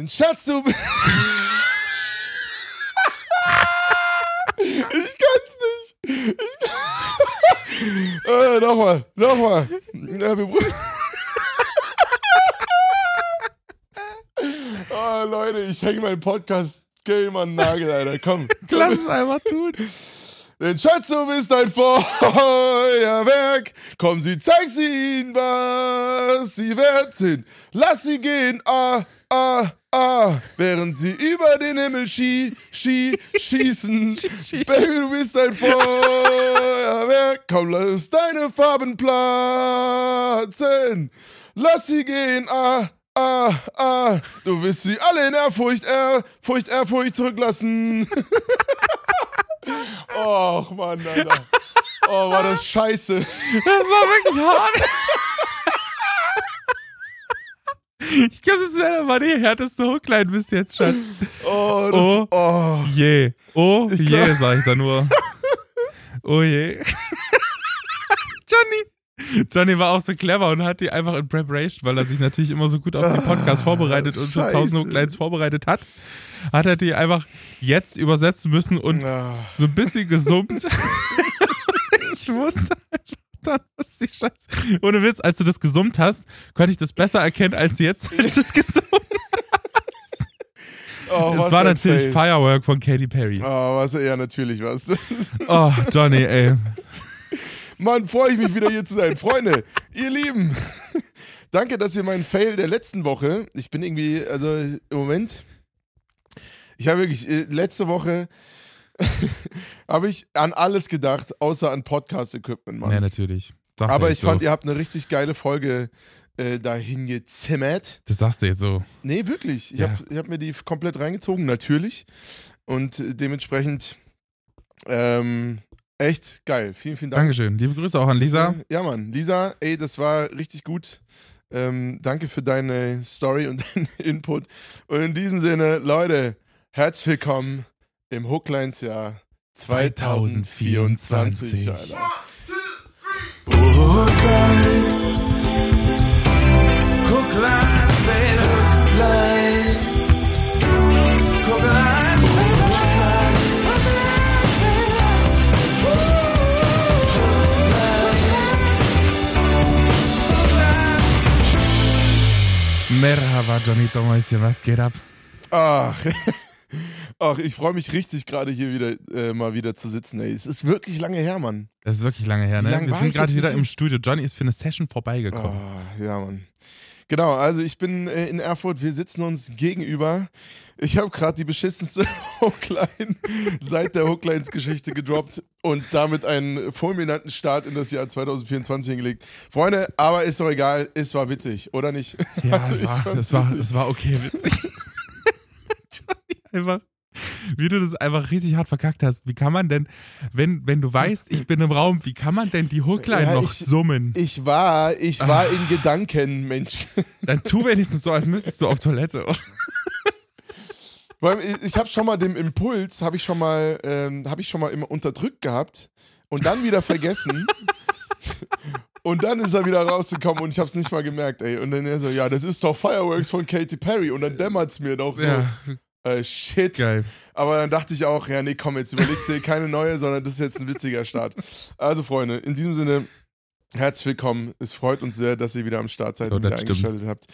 Den Schatz, du. ich kann's nicht. Ich äh, nochmal, nochmal. Ja, wir... oh, Leute, ich hänge meinen Podcast-Game an den Nagel, Alter. Komm. Lass es einfach tun. Denn Schatz, du bist ein Feuerwerk. Komm, sie, zeig sie ihnen, was sie wert sind. Lass sie gehen, ah, ah, ah. Während sie über den Himmel schie, schie, schießen. Baby, du bist ein Feuerwerk. Komm, lass deine Farben platzen. Lass sie gehen, ah, ah, ah. Du wirst sie alle in Ehrfurcht, Ehrfurcht, Ehrfurcht zurücklassen. Och, Mann, Alter. Oh, war das scheiße. Das war wirklich hart. Ich glaube, das war die härteste Hookline bis jetzt, Schatz. Oh, das, Oh. oh. Je. Oh Ich je, sag ich da nur. Oh je. Johnny. Johnny war auch so clever und hat die einfach in Preparation, weil er sich natürlich immer so gut auf den Podcast vorbereitet und schon tausend Hooklines vorbereitet hat, hat er die einfach jetzt übersetzen müssen und Ah. so ein bisschen gesummt. ich wusste einfach, dann wusste ich scheiße. Ohne Witz, als du das gesummt hast, konnte ich das besser erkennen als jetzt, als du es gesummt Oh, Es was war ein natürlich Fail. Firework von Katy Perry. Oh, was ja natürlich was. Oh, Johnny, ey. Mann, freue ich mich wieder hier zu sein. Freunde, ihr Lieben, danke, dass ihr meinen Fail der letzten Woche, ich bin irgendwie, also im Moment, ich habe wirklich, äh, letzte Woche habe ich an alles gedacht, außer an Podcast-Equipment, Mann. Ja, natürlich. Sag Aber ich fand, so. ihr habt eine richtig geile Folge äh, dahin gezimmert. Das sagst du jetzt so. Nee, wirklich. Ich Ja. habe hab mir die komplett reingezogen, natürlich. Und äh, dementsprechend ähm, echt geil. Vielen, vielen Dank. Dankeschön. Liebe Grüße auch an Lisa. Ja, Mann. Lisa, ey, das war richtig gut. Ähm, danke für deine Story und deinen Input. Und in diesem Sinne, Leute, herzlich willkommen im Hooklines-Jahr 2024. 2024. Alter. Hooklines. Hooklines, baby. Hooklines. Hooklines, baby. Merhaba, Johnny Mäuschen, was geht ab? Ach, ach ich freue mich richtig, gerade hier wieder äh, mal wieder zu sitzen. Ey. Es ist wirklich lange her, Mann. Das ist wirklich lange her, ne? lange Wir sind gerade wieder im Studio. Johnny ist für eine Session vorbeigekommen. Oh, ja, Mann. Genau, also ich bin äh, in Erfurt, wir sitzen uns gegenüber. Ich habe gerade die beschissenste Hookline seit der Hooklines-Geschichte gedroppt und damit einen fulminanten Start in das Jahr 2024 hingelegt. Freunde, aber ist doch egal, es war witzig, oder nicht? Ja, Also es, war, es, war, es war okay witzig. Einfach, wie du das einfach richtig hart verkackt hast. Wie kann man denn, wenn, wenn du weißt, ich bin im Raum, wie kann man denn die Hookline Ja, noch ich- summen? Ich war, ich war Ah. in Gedanken, Mensch. Dann tu wenigstens so, als müsstest du auf Toilette. Weil ich- ich habe schon mal den Impuls, habe ich schon mal, ähm, habe ich schon mal immer unterdrückt gehabt und dann wieder vergessen. und dann ist er wieder rausgekommen und ich habe es nicht mal gemerkt, ey. Und dann er so, ja, das ist doch Fireworks von Katy Perry und dann dämmert's mir doch so, Ja, äh, shit. geil. Aber dann dachte ich auch, ja, nee, komm, jetzt überlegst du keine neue, sondern das ist jetzt ein witziger Start. Also Freunde, in diesem Sinne, herzlich willkommen. Es freut uns sehr, dass ihr wieder am Start seid Oh, und wieder stimmt. eingeschaltet habt.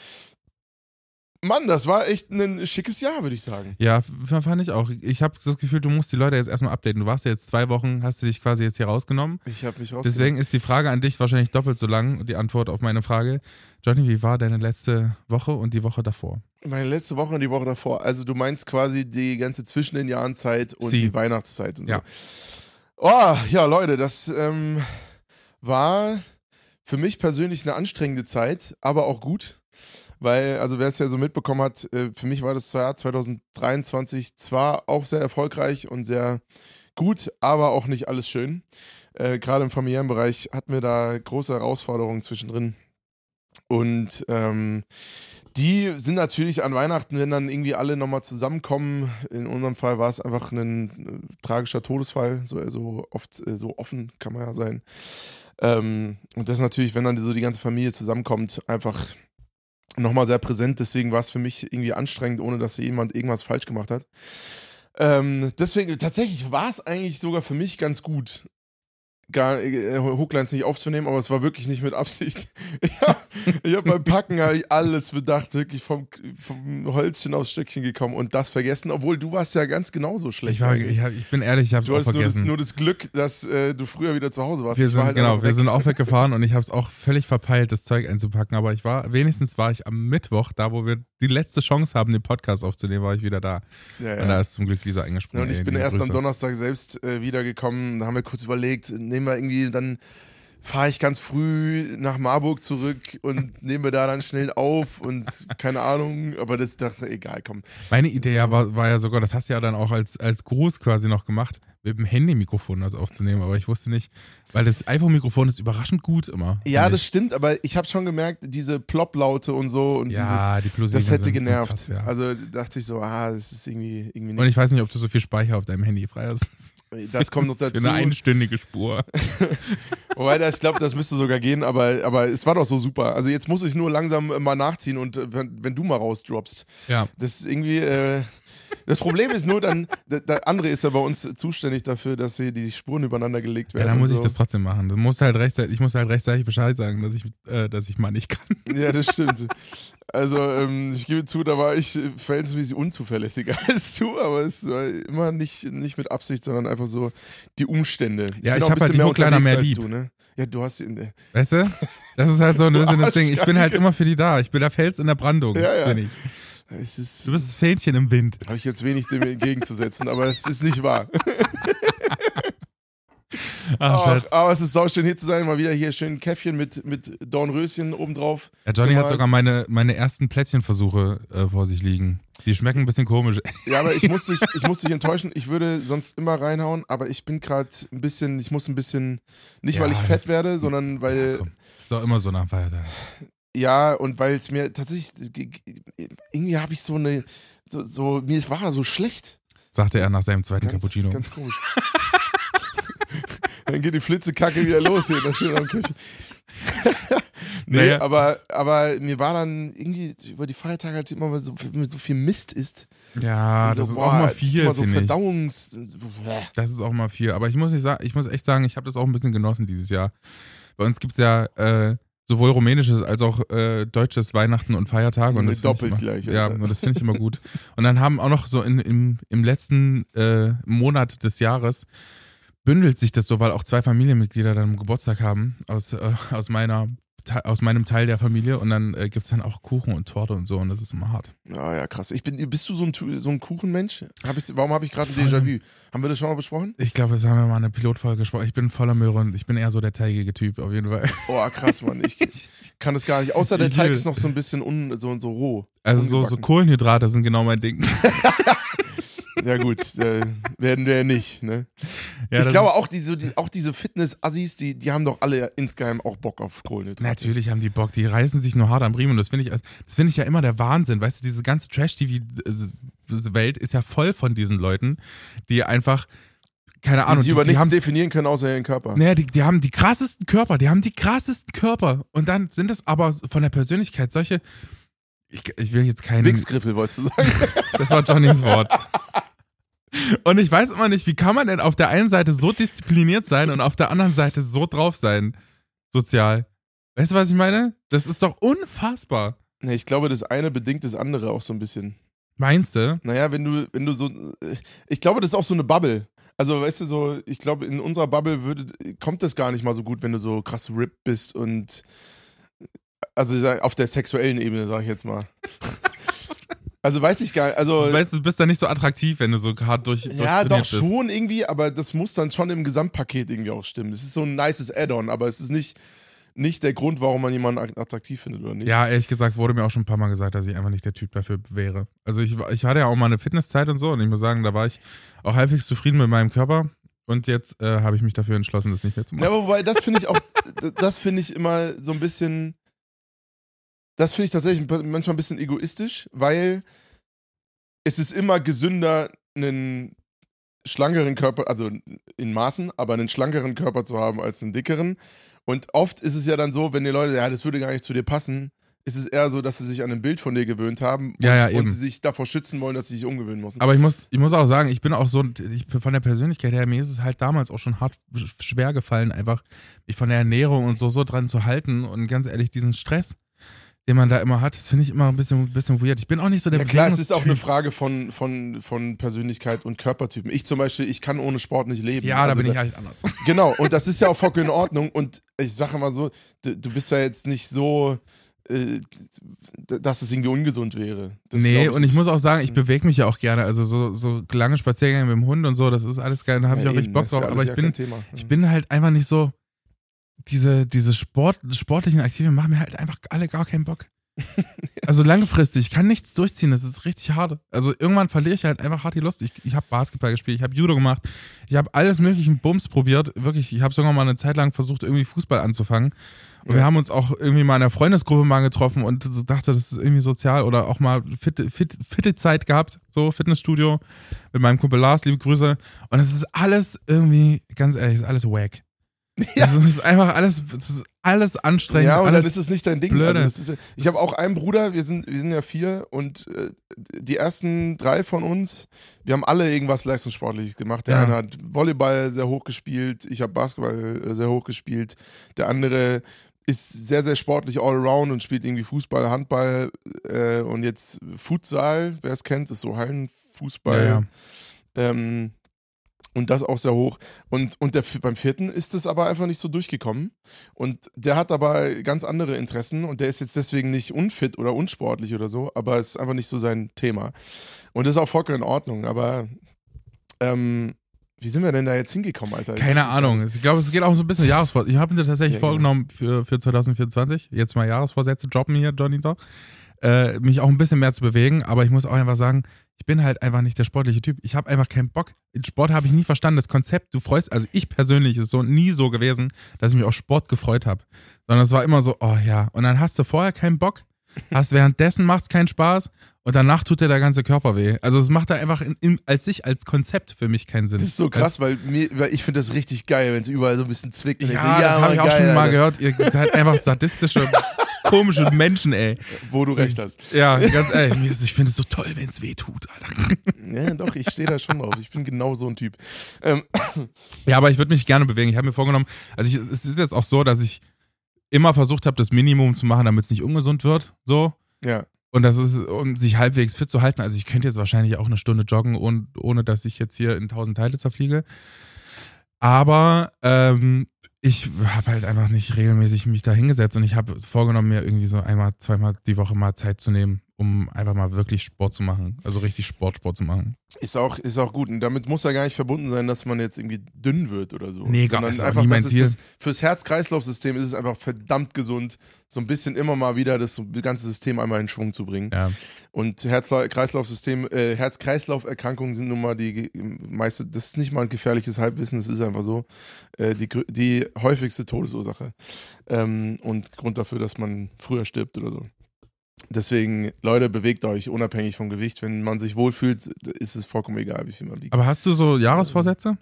Mann, das war echt ein schickes Jahr, würde ich sagen. Ja, fand ich auch. Ich habe das Gefühl, du musst die Leute jetzt erstmal updaten. Du warst ja jetzt zwei Wochen, hast du dich quasi jetzt hier rausgenommen. Ich habe mich raus. Deswegen ist die Frage an dich wahrscheinlich doppelt so lang und die Antwort auf meine Frage. Johnny, wie war deine letzte Woche und die Woche davor? Meine letzte Woche und die Woche davor. Also du meinst quasi die ganze zwischen den Jahren Zeit und Sie. die Weihnachtszeit und so. Ja. Oh, ja, Leute, das ähm, war für mich persönlich eine anstrengende Zeit, aber auch gut. Weil, also wer es ja so mitbekommen hat, äh, für mich war das Jahr 2023 zwar auch sehr erfolgreich und sehr gut, aber auch nicht alles schön. Äh, Gerade im familiären Bereich hatten wir da große Herausforderungen zwischendrin. Und ähm, die sind natürlich an Weihnachten, wenn dann irgendwie alle nochmal zusammenkommen. In unserem Fall war es einfach ein äh, tragischer Todesfall, so, so oft äh, so offen kann man ja sein. Ähm, und das natürlich, wenn dann so die ganze Familie zusammenkommt, einfach nochmal sehr präsent. Deswegen war es für mich irgendwie anstrengend, ohne dass jemand irgendwas falsch gemacht hat. Ähm, deswegen, tatsächlich war es eigentlich sogar für mich ganz gut, gar äh, Hooklines nicht aufzunehmen, aber es war wirklich nicht mit Absicht. Ich habe hab beim Packen hab alles bedacht, wirklich vom, vom Holzchen aufs Stückchen gekommen und das vergessen, obwohl du warst ja ganz genauso schlecht. Ich, war, ich, hab, ich bin ehrlich, ich habe es auch vergessen. Nur das, nur das Glück, dass äh, du früher wieder zu Hause warst. Wir sind, war halt genau, wir sind auch weggefahren und ich habe es auch völlig verpeilt, das Zeug einzupacken, aber ich war, wenigstens war ich am Mittwoch, da wo wir die letzte Chance haben, den Podcast aufzunehmen, war ich wieder da. Ja, ja. Und da ist zum Glück Lisa eingesprungen. Ja, und ich ey, bin erst am Grüße. Donnerstag selbst äh, wiedergekommen. Da haben wir kurz überlegt, nehmen wir irgendwie, dann fahre ich ganz früh nach Marburg zurück und nehme da dann schnell auf und keine Ahnung, aber das dachte egal, komm. Meine Idee ja war, war ja sogar, das hast du ja dann auch als, als Gruß quasi noch gemacht, mit dem Handy-Mikrofon das aufzunehmen, aber ich wusste nicht, weil das iPhone-Mikrofon ist überraschend gut immer. Ja, das stimmt, aber ich habe schon gemerkt, diese Plop-Laute und so und ja, die dieses, Plus das hätte genervt. Krass, ja. Also dachte ich so, ah, das ist irgendwie, irgendwie Und ich nichts. weiß nicht, ob du so viel Speicher auf deinem Handy frei hast. Das kommt noch Für dazu. eine einstündige Spur. Wobei, ich glaube, das müsste sogar gehen, aber, aber es war doch so super. Also jetzt muss ich nur langsam äh, mal nachziehen und äh, wenn, wenn du mal rausdroppst. Ja. Das ist irgendwie. Äh, das Problem ist nur dann, der, der André ist ja bei uns zuständig dafür, dass hier die Spuren übereinander gelegt Ja, werden. dann muss und ich so. das trotzdem machen. Du musst halt rechtzeitig, ich muss halt rechtzeitig Bescheid sagen, dass ich, äh, dass ich mal nicht kann. Ja, das stimmt. Also, ähm, ich gebe zu, da war ich äh, verhältnismäßig unzuverlässiger als du, aber es war immer nicht, nicht mit Absicht, sondern einfach so die Umstände. Ja, ich auch ein hab halt Hookliner unterwegs mehr lieb. Du, ne? Ja, du hast. äh, Weißt du? Das ist halt so ein bisschen das Ding. Ich bin halt immer für die da. Ich bin der Fels in der Brandung. Ja, ja. Bin ich. Ist. Du bist das Fähnchen im Wind. Habe ich jetzt wenig dem entgegenzusetzen, aber es ist nicht wahr. Ach, Ach, aber es ist sauschön hier zu sein. Mal wieder hier schön ein Käffchen mit, mit Dornröschen obendrauf. Ja, Johnny hat gemalt. sogar meine, meine ersten Plätzchenversuche äh, vor sich liegen. Die schmecken ein bisschen komisch. Ja, aber ich muss dich, ich muss dich enttäuschen. Ich würde sonst immer reinhauen, aber ich bin gerade ein bisschen, ich muss ein bisschen, nicht Ja, weil ich fett werde, sondern weil, Komm, ist doch immer so nach Feiertag. Ja, und weil es mir tatsächlich, ge- ge- irgendwie habe ich so eine, so, so, mir war so schlecht. Sagte er nach seinem zweiten Ganz, Cappuccino. ganz komisch. Dann geht die Flitzekacke wieder los hier, das schön am Käffchen. nee, Naja. aber, aber mir war dann irgendwie über die Feiertage halt immer mal so, mit so viel Mist ist. ja, so, das ist boah, auch mal das ist viel, immer so. Verdauungs. Das ist auch mal viel. Aber ich muss nicht sagen, ich muss echt sagen, ich habe das auch ein bisschen genossen dieses Jahr. Bei uns gibt es ja äh, sowohl rumänisches als auch äh, deutsches Weihnachten und Feiertage. Und das doppelt immer, gleich, Ja, Alter. und das finde ich immer gut. Und dann haben auch noch so in, im, im letzten äh, Monat des Jahres bündelt sich das so, weil auch zwei Familienmitglieder dann Geburtstag haben aus, äh, aus meiner aus meinem Teil der Familie und dann äh, gibt es dann auch Kuchen und Torte und so und das ist immer hart. Ja, ja, krass. Ich bin, bist du so ein, so ein Kuchenmensch? Hab ich, warum habe ich gerade ein. Déjà-vu? Haben wir das schon mal besprochen? Ich glaube, das haben wir mal in einer Pilotfolge gesprochen. Ich bin voller Möhre und ich bin eher so der teigige Typ auf jeden Fall. Oh, krass, Mann. Ich kann das gar nicht. Außer der Ich Teig ist noch so ein bisschen un, so, so roh. Also so, so. Kohlenhydrate sind genau mein Ding. Ja, gut. äh, werden wir ja nicht, ne? Ja, ich glaube auch, die, so, die, auch diese Fitness-Assis, die, die haben doch alle insgeheim auch Bock auf Kohlenhydrate. Natürlich haben die Bock, die reißen sich nur hart am Riemen und das finde ich, das finde ich ja immer der Wahnsinn, weißt du, diese ganze Trash-TV-Welt ist ja voll von diesen Leuten, die einfach, keine Die Ahnung, sich über die, die nichts haben, definieren können, außer ihren Körper. naja, die, die haben die krassesten Körper, die haben die krassesten Körper und dann sind es aber von der Persönlichkeit solche, ich, ich will jetzt keinen, Wichsgriffel, wolltest du sagen? das war Johnnys Wort. Und ich weiß immer nicht, wie kann man denn auf der einen Seite so diszipliniert sein und auf der anderen Seite so drauf sein, sozial. Weißt du, was ich meine? Das ist doch unfassbar. nee, ich glaube, das eine bedingt das andere auch so ein bisschen. Meinst du? Naja, wenn du, wenn du so. Ich glaube, das ist auch so eine Bubble. Also, weißt du, so, ich glaube, in unserer Bubble würde, kommt das gar nicht mal so gut, wenn du so krass ripped bist und. Also auf der sexuellen Ebene, sag ich jetzt mal. Also weiß ich gar nicht. Also, Du weißt, du bist da nicht so attraktiv, wenn du so hart durch ja, doch bist. schon irgendwie, aber das muss dann schon im Gesamtpaket irgendwie auch stimmen. Das ist so ein nices Add-on, aber es ist nicht, nicht der Grund, warum man jemanden attraktiv findet oder nicht. Ja, ehrlich gesagt wurde mir auch schon ein paar Mal gesagt, dass ich einfach nicht der Typ dafür wäre. Also ich, ich hatte ja auch mal eine Fitnesszeit und so und ich muss sagen, da war ich auch halbwegs zufrieden mit meinem Körper und jetzt äh, habe ich mich dafür entschlossen, das nicht mehr zu Ja, machen. aber wobei, das finde ich auch, das finde ich immer so ein bisschen, das finde ich tatsächlich manchmal ein bisschen egoistisch, weil es ist immer gesünder, einen schlankeren Körper, also in Maßen, aber einen schlankeren Körper zu haben als einen dickeren. Und oft ist es ja dann so, wenn die Leute, ja, das würde gar nicht zu dir passen, ist es eher so, dass sie sich an ein Bild von dir gewöhnt haben und, Ja, ja, und sie sich davor schützen wollen, dass sie sich umgewöhnen müssen. Aber ich muss, ich muss auch sagen, ich bin auch so, ich, von der Persönlichkeit her, mir ist es halt damals auch schon hart sch- schwer gefallen, einfach mich von der Ernährung und so, so dran zu halten. Und ganz ehrlich, diesen Stress, den man da immer hat, das finde ich immer ein bisschen, ein bisschen weird. Ich bin auch nicht so der ja klar, es ist auch eine. Frage von, von, von Persönlichkeit und Körpertypen. Ich zum Beispiel, ich kann ohne Sport nicht leben. Ja, da Also bin ich halt anders. Genau, und das ist ja auch vollkommen in Ordnung. Und ich sage mal so, du, du bist ja jetzt nicht so, äh, dass es irgendwie ungesund wäre. Das nee, glaub und ich muss auch sagen, ich bewege mich ja auch gerne. Also so, so lange Spaziergänge mit dem Hund und so, das ist alles geil, da habe ich Ja, auch richtig Bock ja drauf. alles Aber ich ja bin, ich bin halt einfach nicht so, diese, diese Sport, sportlichen Aktivitäten machen mir halt einfach alle gar keinen Bock. Also langfristig, ich kann nichts durchziehen, das ist richtig hart. Also irgendwann verliere ich halt einfach hart die Lust. Ich, ich habe Basketball gespielt, ich habe Judo gemacht, ich habe alles möglichen Bums probiert. Wirklich, ich habe sogar mal eine Zeit lang versucht, irgendwie Fußball anzufangen. Und wir Ja. haben uns auch irgendwie mal in der Freundesgruppe mal getroffen und dachte, das ist irgendwie sozial oder auch mal fitte, fit, fitte Zeit gehabt, so Fitnessstudio mit meinem Kumpel Lars, liebe Grüße. Und es ist alles irgendwie, ganz ehrlich, ist alles wack. Ja. Also, es ist einfach alles, es ist alles anstrengend. Ja, und dann ist es nicht dein Ding. blöde. Also das ist, ich habe auch einen Bruder, wir sind, wir sind ja vier und äh, die ersten drei von uns, wir haben alle irgendwas Leistungssportliches gemacht. Der Ja. eine hat Volleyball sehr hoch gespielt, ich habe Basketball äh, sehr hoch gespielt. Der andere ist sehr, sehr sportlich all around und spielt irgendwie Fußball, Handball äh, und jetzt Futsal, wer es kennt, ist so Hallenfußball. Ja, ja. Ähm, und das auch sehr hoch. Und, und der, beim vierten ist es aber einfach nicht so durchgekommen. Und der hat aber ganz andere Interessen und der ist jetzt deswegen nicht unfit oder unsportlich oder so, aber es ist einfach nicht so sein Thema. Und das ist auch vollkommen in Ordnung. Aber ähm, wie sind wir denn da jetzt hingekommen, Alter? Keine Ahnung. Ich glaube, es geht auch so ein bisschen Jahresvorsatz. Ich habe mir tatsächlich Ja, genau. vorgenommen für, für 2024, jetzt mal Jahresvorsätze droppen hier, Johnny doch, äh, mich auch ein bisschen mehr zu bewegen, aber ich muss auch einfach sagen, ich bin halt einfach nicht der sportliche Typ. Ich habe einfach keinen Bock. In Sport habe ich nie verstanden. Das Konzept, du freust, also ich persönlich ist so nie so gewesen, dass ich mich auf Sport gefreut habe. Sondern es war immer so, oh ja. Und dann hast du vorher keinen Bock, hast währenddessen macht's keinen Spaß und danach tut dir der ganze Körper weh. Also es macht da einfach in, in, als sich, als Konzept für mich keinen Sinn. Das ist so krass, weil, mir, weil ich finde das richtig geil, wenn es überall so ein bisschen zwickt. Ja, so, das habe ich auch geil, schon mal Alter. gehört. Ihr seid einfach sadistische, komische Menschen, ey. Wo du recht hast. Ja, ganz ehrlich, ich finde es so toll, wenn es weh tut, Alter. Ja, doch, ich stehe da schon drauf. Ich bin genau so ein Typ. Ähm, Ja, aber ich würde mich gerne bewegen. Ich habe mir vorgenommen, also ich, es ist jetzt auch so, dass ich immer versucht habe, das Minimum zu machen, damit es nicht ungesund wird, so. ja. Und das ist, um sich halbwegs fit zu halten. Also ich könnte jetzt wahrscheinlich auch eine Stunde joggen, ohne, ohne dass ich jetzt hier in tausend Teile zerfliege. Aber ähm, ich habe halt einfach nicht regelmäßig mich da hingesetzt und ich habe vorgenommen, mir irgendwie so einmal, zweimal die Woche mal Zeit zu nehmen, um einfach mal wirklich Sport zu machen. Also richtig Sport, Sport zu machen. Ist auch, ist auch gut. Und damit muss ja gar nicht verbunden sein, dass man jetzt irgendwie dünn wird oder so. Nee, gar- auch einfach, das. Ist das, fürs Herz-Kreislauf-System ist es einfach verdammt gesund, so ein bisschen immer mal wieder das ganze System einmal in Schwung zu bringen. Ja. Und Herz-Kreislauf-System, äh, Herz-Kreislauf-Erkrankungen sind nun mal die meiste, das ist nicht mal ein gefährliches Halbwissen, das ist einfach so, äh, die, die häufigste Todesursache. Ähm, und Grund dafür, dass man früher stirbt oder so. Deswegen, Leute, bewegt euch unabhängig vom Gewicht. Wenn man sich wohlfühlt, ist es vollkommen egal, wie viel man wiegt. Aber hast du so Jahresvorsätze?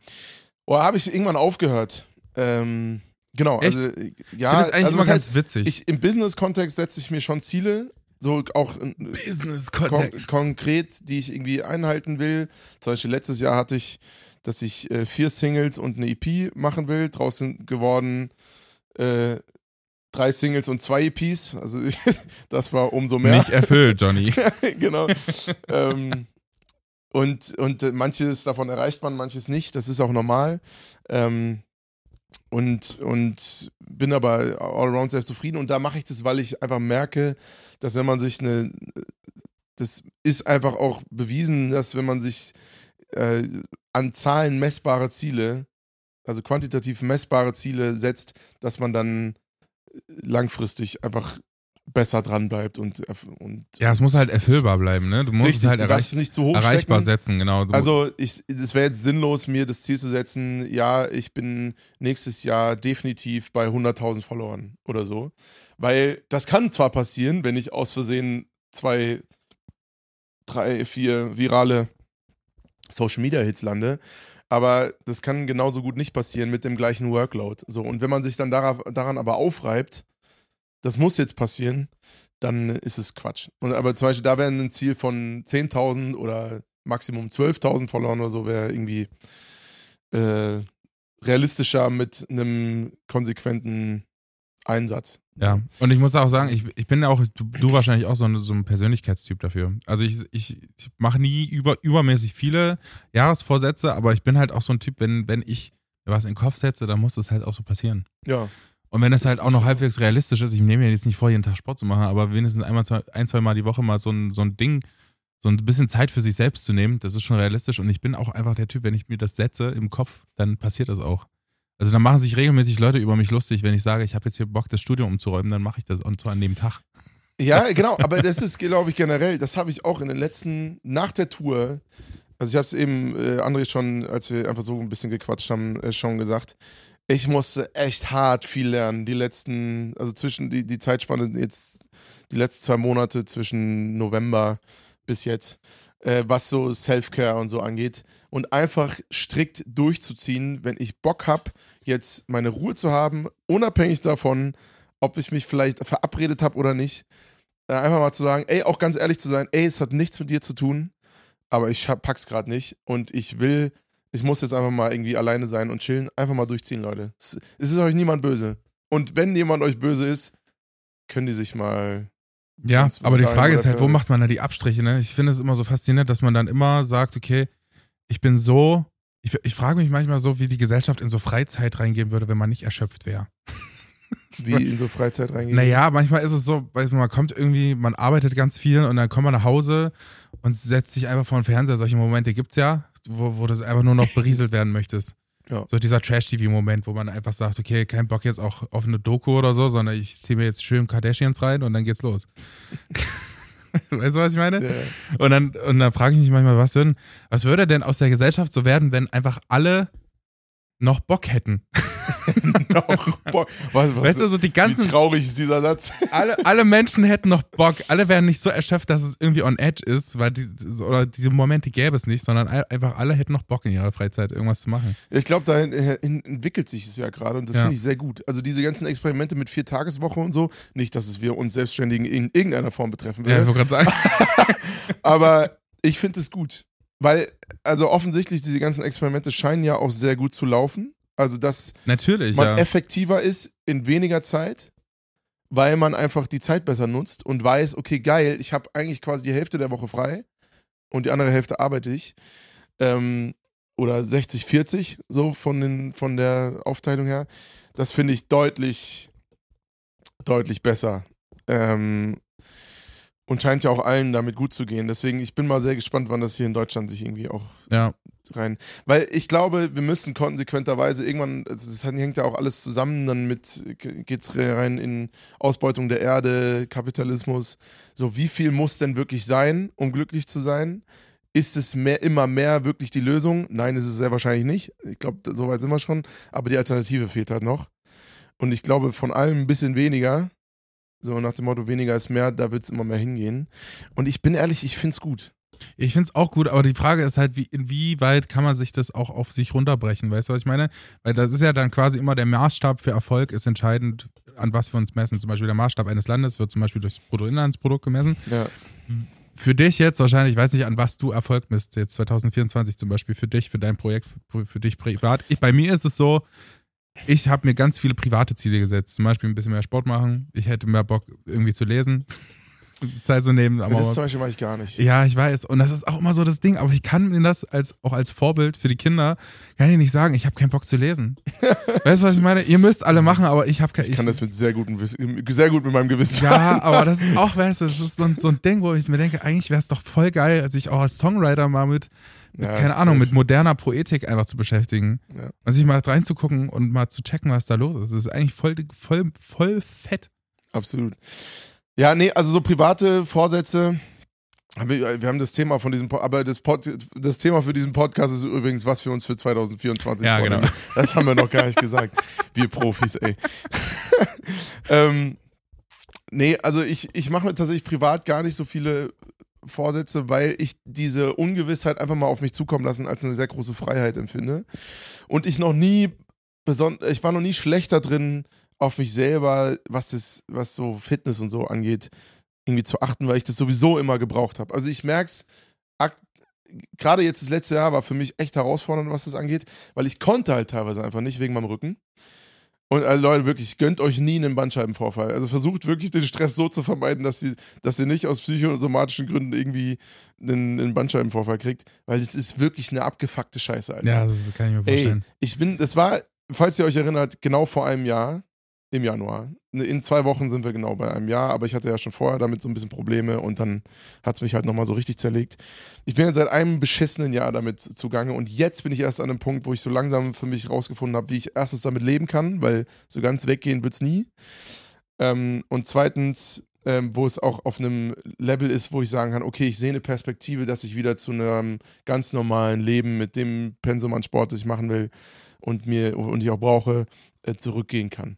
Oh, habe ich irgendwann aufgehört. Ähm, genau, Echt? also Ich ja, finde das eigentlich also immer ganz heißt, witzig. ich, im Business-Kontext setze ich mir schon Ziele, so auch äh, Business kon konkret, die ich irgendwie einhalten will. Zum Beispiel letztes Jahr hatte ich, dass ich äh, vier Singles und eine EP machen will. Draußen geworden äh, drei Singles und zwei EPs. Also das war umso mehr. Nicht erfüllt, Johnny. genau. ähm, und, und manches davon erreicht man, manches nicht. Das ist auch normal. Ähm, und, und bin aber allround sehr zufrieden. Und da mache ich das, weil ich einfach merke, dass wenn man sich eine, das ist einfach auch bewiesen, dass wenn man sich äh, an Zahlen messbare Ziele, also quantitativ messbare Ziele setzt, dass man dann langfristig einfach besser dran bleibt und, und Ja, es muss halt erfüllbar bleiben, ne? Du musst Richtig, es halt darfst es erreich nicht zu hoch erreichbar stecken. setzen, genau. Du, Also ich, es wäre jetzt sinnlos, mir das Ziel zu setzen, ja, ich bin nächstes Jahr definitiv bei 100.000 Followern oder so. Weil das kann zwar passieren, wenn ich aus Versehen zwei, drei, vier virale Social-Media-Hits lande, aber das kann genauso gut nicht passieren mit dem gleichen Workload. So, und wenn man sich dann darauf, daran aber aufreibt, das muss jetzt passieren, dann ist es Quatsch. Und, aber zum Beispiel, da wäre ein Ziel von 10.000 oder Maximum 12.000 verloren oder so, wäre irgendwie äh, realistischer mit einem konsequenten Einsatz. Ja, und ich muss auch sagen, ich, ich bin ja auch, du, du wahrscheinlich auch so ein, so ein Persönlichkeitstyp dafür. Also ich, ich, ich mache nie über, übermäßig viele Jahresvorsätze, aber ich bin halt auch so ein Typ, wenn, wenn ich mir was in den Kopf setze, dann muss das halt auch so passieren. Ja. Und wenn es halt auch noch halbwegs realistisch ist, ich nehme mir jetzt nicht vor, jeden Tag Sport zu machen, aber wenigstens einmal, zwei, ein, zwei Mal die Woche mal so ein, so ein Ding, so ein bisschen Zeit für sich selbst zu nehmen, das ist schon realistisch. Und ich bin auch einfach der Typ, wenn ich mir das setze im Kopf, dann passiert das auch. Also dann machen sich regelmäßig Leute über mich lustig, wenn ich sage, ich habe jetzt hier Bock, das Studium umzuräumen, dann mache ich das und zwar an dem Tag. Ja, genau, aber das ist, glaube ich, generell, das habe ich auch in den letzten, nach der Tour, also ich habe es eben, äh, André schon, als wir einfach so ein bisschen gequatscht haben, äh, schon gesagt, ich musste echt hart viel lernen, die letzten, also zwischen die, die Zeitspanne jetzt, die letzten zwei Monate zwischen November bis jetzt, äh, was so Self-Care und so angeht. Und einfach strikt durchzuziehen, wenn ich Bock habe, jetzt meine Ruhe zu haben, unabhängig davon, ob ich mich vielleicht verabredet habe oder nicht. Äh, einfach mal zu sagen, ey, auch ganz ehrlich zu sein, ey, es hat nichts mit dir zu tun, aber ich pack's gerade nicht und ich will ich muss jetzt einfach mal irgendwie alleine sein und chillen. Einfach mal durchziehen, Leute. Es ist euch niemand böse. Und wenn jemand euch böse ist, können die sich mal. Ja, aber die Frage ist halt, wo macht man da die Abstriche, ne? Ich finde es immer so faszinierend, dass man dann immer sagt, okay, ich bin so. Ich, ich frage mich manchmal so, wie die Gesellschaft in so Freizeit reingehen würde, wenn man nicht erschöpft wäre. Wie in so Freizeit reingehen? Naja, manchmal ist es so, weiß man, man kommt irgendwie, man arbeitet ganz viel und dann kommt man nach Hause und setzt sich einfach vor den Fernseher. Solche Momente gibt es ja wo, wo du einfach nur noch berieselt werden möchtest. Ja. So dieser Trash-TV-Moment, wo man einfach sagt, okay, kein Bock jetzt auch auf eine Doku oder so, sondern ich ziehe mir jetzt schön Kardashians rein und dann geht's los. weißt du, was ich meine? Yeah. Und dann, und dann frage ich mich manchmal, was, würden, was würde denn aus der Gesellschaft so werden, wenn einfach alle noch Bock hätten? noch Bock. Was, was, weißt du, so die ganzen. Wie traurig ist dieser Satz. alle, alle Menschen hätten noch Bock. Alle wären nicht so erschöpft, dass es irgendwie on edge ist, weil die, oder diese Momente gäbe es nicht, sondern einfach alle hätten noch Bock in ihrer Freizeit irgendwas zu machen. Ich glaube, dahin entwickelt sich es ja gerade und das ja. finde ich sehr gut. Also diese ganzen Experimente mit vier Tageswoche und so, nicht, dass es wir uns Selbstständigen in irgendeiner Form betreffen würde. Ja, ich wollte gerade sagen. Aber ich finde es gut. Weil, also offensichtlich, diese ganzen Experimente scheinen ja auch sehr gut zu laufen. Also, dass Natürlich, man ja. effektiver ist in weniger Zeit, weil man einfach die Zeit besser nutzt und weiß, okay, geil, ich habe eigentlich quasi die Hälfte der Woche frei und die andere Hälfte arbeite ich. Ähm, oder 60, 40, so von, den, von der Aufteilung her. Das finde ich deutlich, deutlich besser. Ähm, und scheint ja auch allen damit gut zu gehen. Deswegen, ich bin mal sehr gespannt, wann das hier in Deutschland sich irgendwie auch ja. Rein. Weil ich glaube, wir müssen konsequenterweise irgendwann, das hängt ja auch alles zusammen, dann mit geht's rein in Ausbeutung der Erde, Kapitalismus. So, wie viel muss denn wirklich sein, um glücklich zu sein? Ist es mehr, immer mehr wirklich die Lösung? Nein, ist es sehr wahrscheinlich nicht. Ich glaube, soweit sind wir schon. Aber die Alternative fehlt halt noch. Und ich glaube, von allem ein bisschen weniger so nach dem Motto, weniger ist mehr, da wird es immer mehr hingehen. Und ich bin ehrlich, ich finde es gut. Ich finde es auch gut, aber die Frage ist halt, wie, inwieweit kann man sich das auch auf sich runterbrechen? Weißt du, was ich meine? Weil das ist ja dann quasi immer der Maßstab für Erfolg, ist entscheidend, an was wir uns messen. Zum Beispiel der Maßstab eines Landes wird zum Beispiel durchs Bruttoinlandsprodukt gemessen. Ja. Für dich jetzt wahrscheinlich, ich weiß nicht, an was du Erfolg misst, jetzt 2024 zum Beispiel, für dich, für dein Projekt, für, für dich privat. Ich, bei mir ist es so, ich habe mir ganz viele private Ziele gesetzt. Zum Beispiel ein bisschen mehr Sport machen. Ich hätte mehr Bock, irgendwie zu lesen. Zeit zu nehmen. Aber das zum Beispiel mache ich gar nicht. Ja, ich weiß. Und das ist auch immer so das Ding. Aber ich kann mir das als, auch als Vorbild für die Kinder, kann ich nicht sagen, ich habe keinen Bock zu lesen. weißt du, was ich meine? Ihr müsst alle machen, aber ich habe keinen. Ich kann ich, das mit sehr, gutem, sehr gut mit meinem Gewissen Ja, aber das ist auch, weißt du, das ist so, so ein Ding, wo ich mir denke, eigentlich wäre es doch voll geil, sich auch als Songwriter mal mit mit, ja, keine Ahnung, mit moderner Poetik einfach zu beschäftigen. Ja. Und sich mal reinzugucken und mal zu checken, was da los ist. Das ist eigentlich voll, voll, voll fett. Absolut. Ja, nee, also so private Vorsätze. Wir, wir haben das Thema von diesem, aber das, Pod, das Thema für diesen Podcast ist übrigens, was wir uns für 2024 ja, vornehmen. Genau. Das haben wir noch gar nicht gesagt. Wir Profis, ey. ähm, nee, also ich, ich mache mir tatsächlich privat gar nicht so viele Vorsätze, weil ich diese Ungewissheit einfach mal auf mich zukommen lassen als eine sehr große Freiheit empfinde. Und ich noch nie ich war noch nie schlechter drin auf mich selber, was das, was so Fitness und so angeht, irgendwie zu achten, weil ich das sowieso immer gebraucht habe. Also ich merke es, gerade jetzt das letzte Jahr war für mich echt herausfordernd, was das angeht, weil ich konnte halt teilweise einfach nicht wegen meinem Rücken. Und also Leute, wirklich, gönnt euch nie einen Bandscheibenvorfall. Also versucht wirklich den Stress so zu vermeiden, dass ihr, dass ihr nicht aus psychosomatischen Gründen irgendwie einen, einen Bandscheibenvorfall kriegt, weil es ist wirklich eine abgefuckte Scheiße, Alter. Ja, das kann ich mir vorstellen. Ey, ich bin, das war, falls ihr euch erinnert, genau vor einem Jahr, im Januar. In zwei Wochen sind wir genau bei einem Jahr, aber ich hatte ja schon vorher damit so ein bisschen Probleme und dann hat es mich halt nochmal so richtig zerlegt. Ich bin jetzt seit einem beschissenen Jahr damit zugange und jetzt bin ich erst an einem Punkt, wo ich so langsam für mich rausgefunden habe, wie ich erstens damit leben kann, weil so ganz weggehen wird es nie. Ähm, und zweitens, ähm, wo es auch auf einem Level ist, wo ich sagen kann, okay, ich sehe eine Perspektive, dass ich wieder zu einem ganz normalen Leben mit dem Pensum an Sport, das ich machen will und mir und ich auch brauche, äh, zurückgehen kann.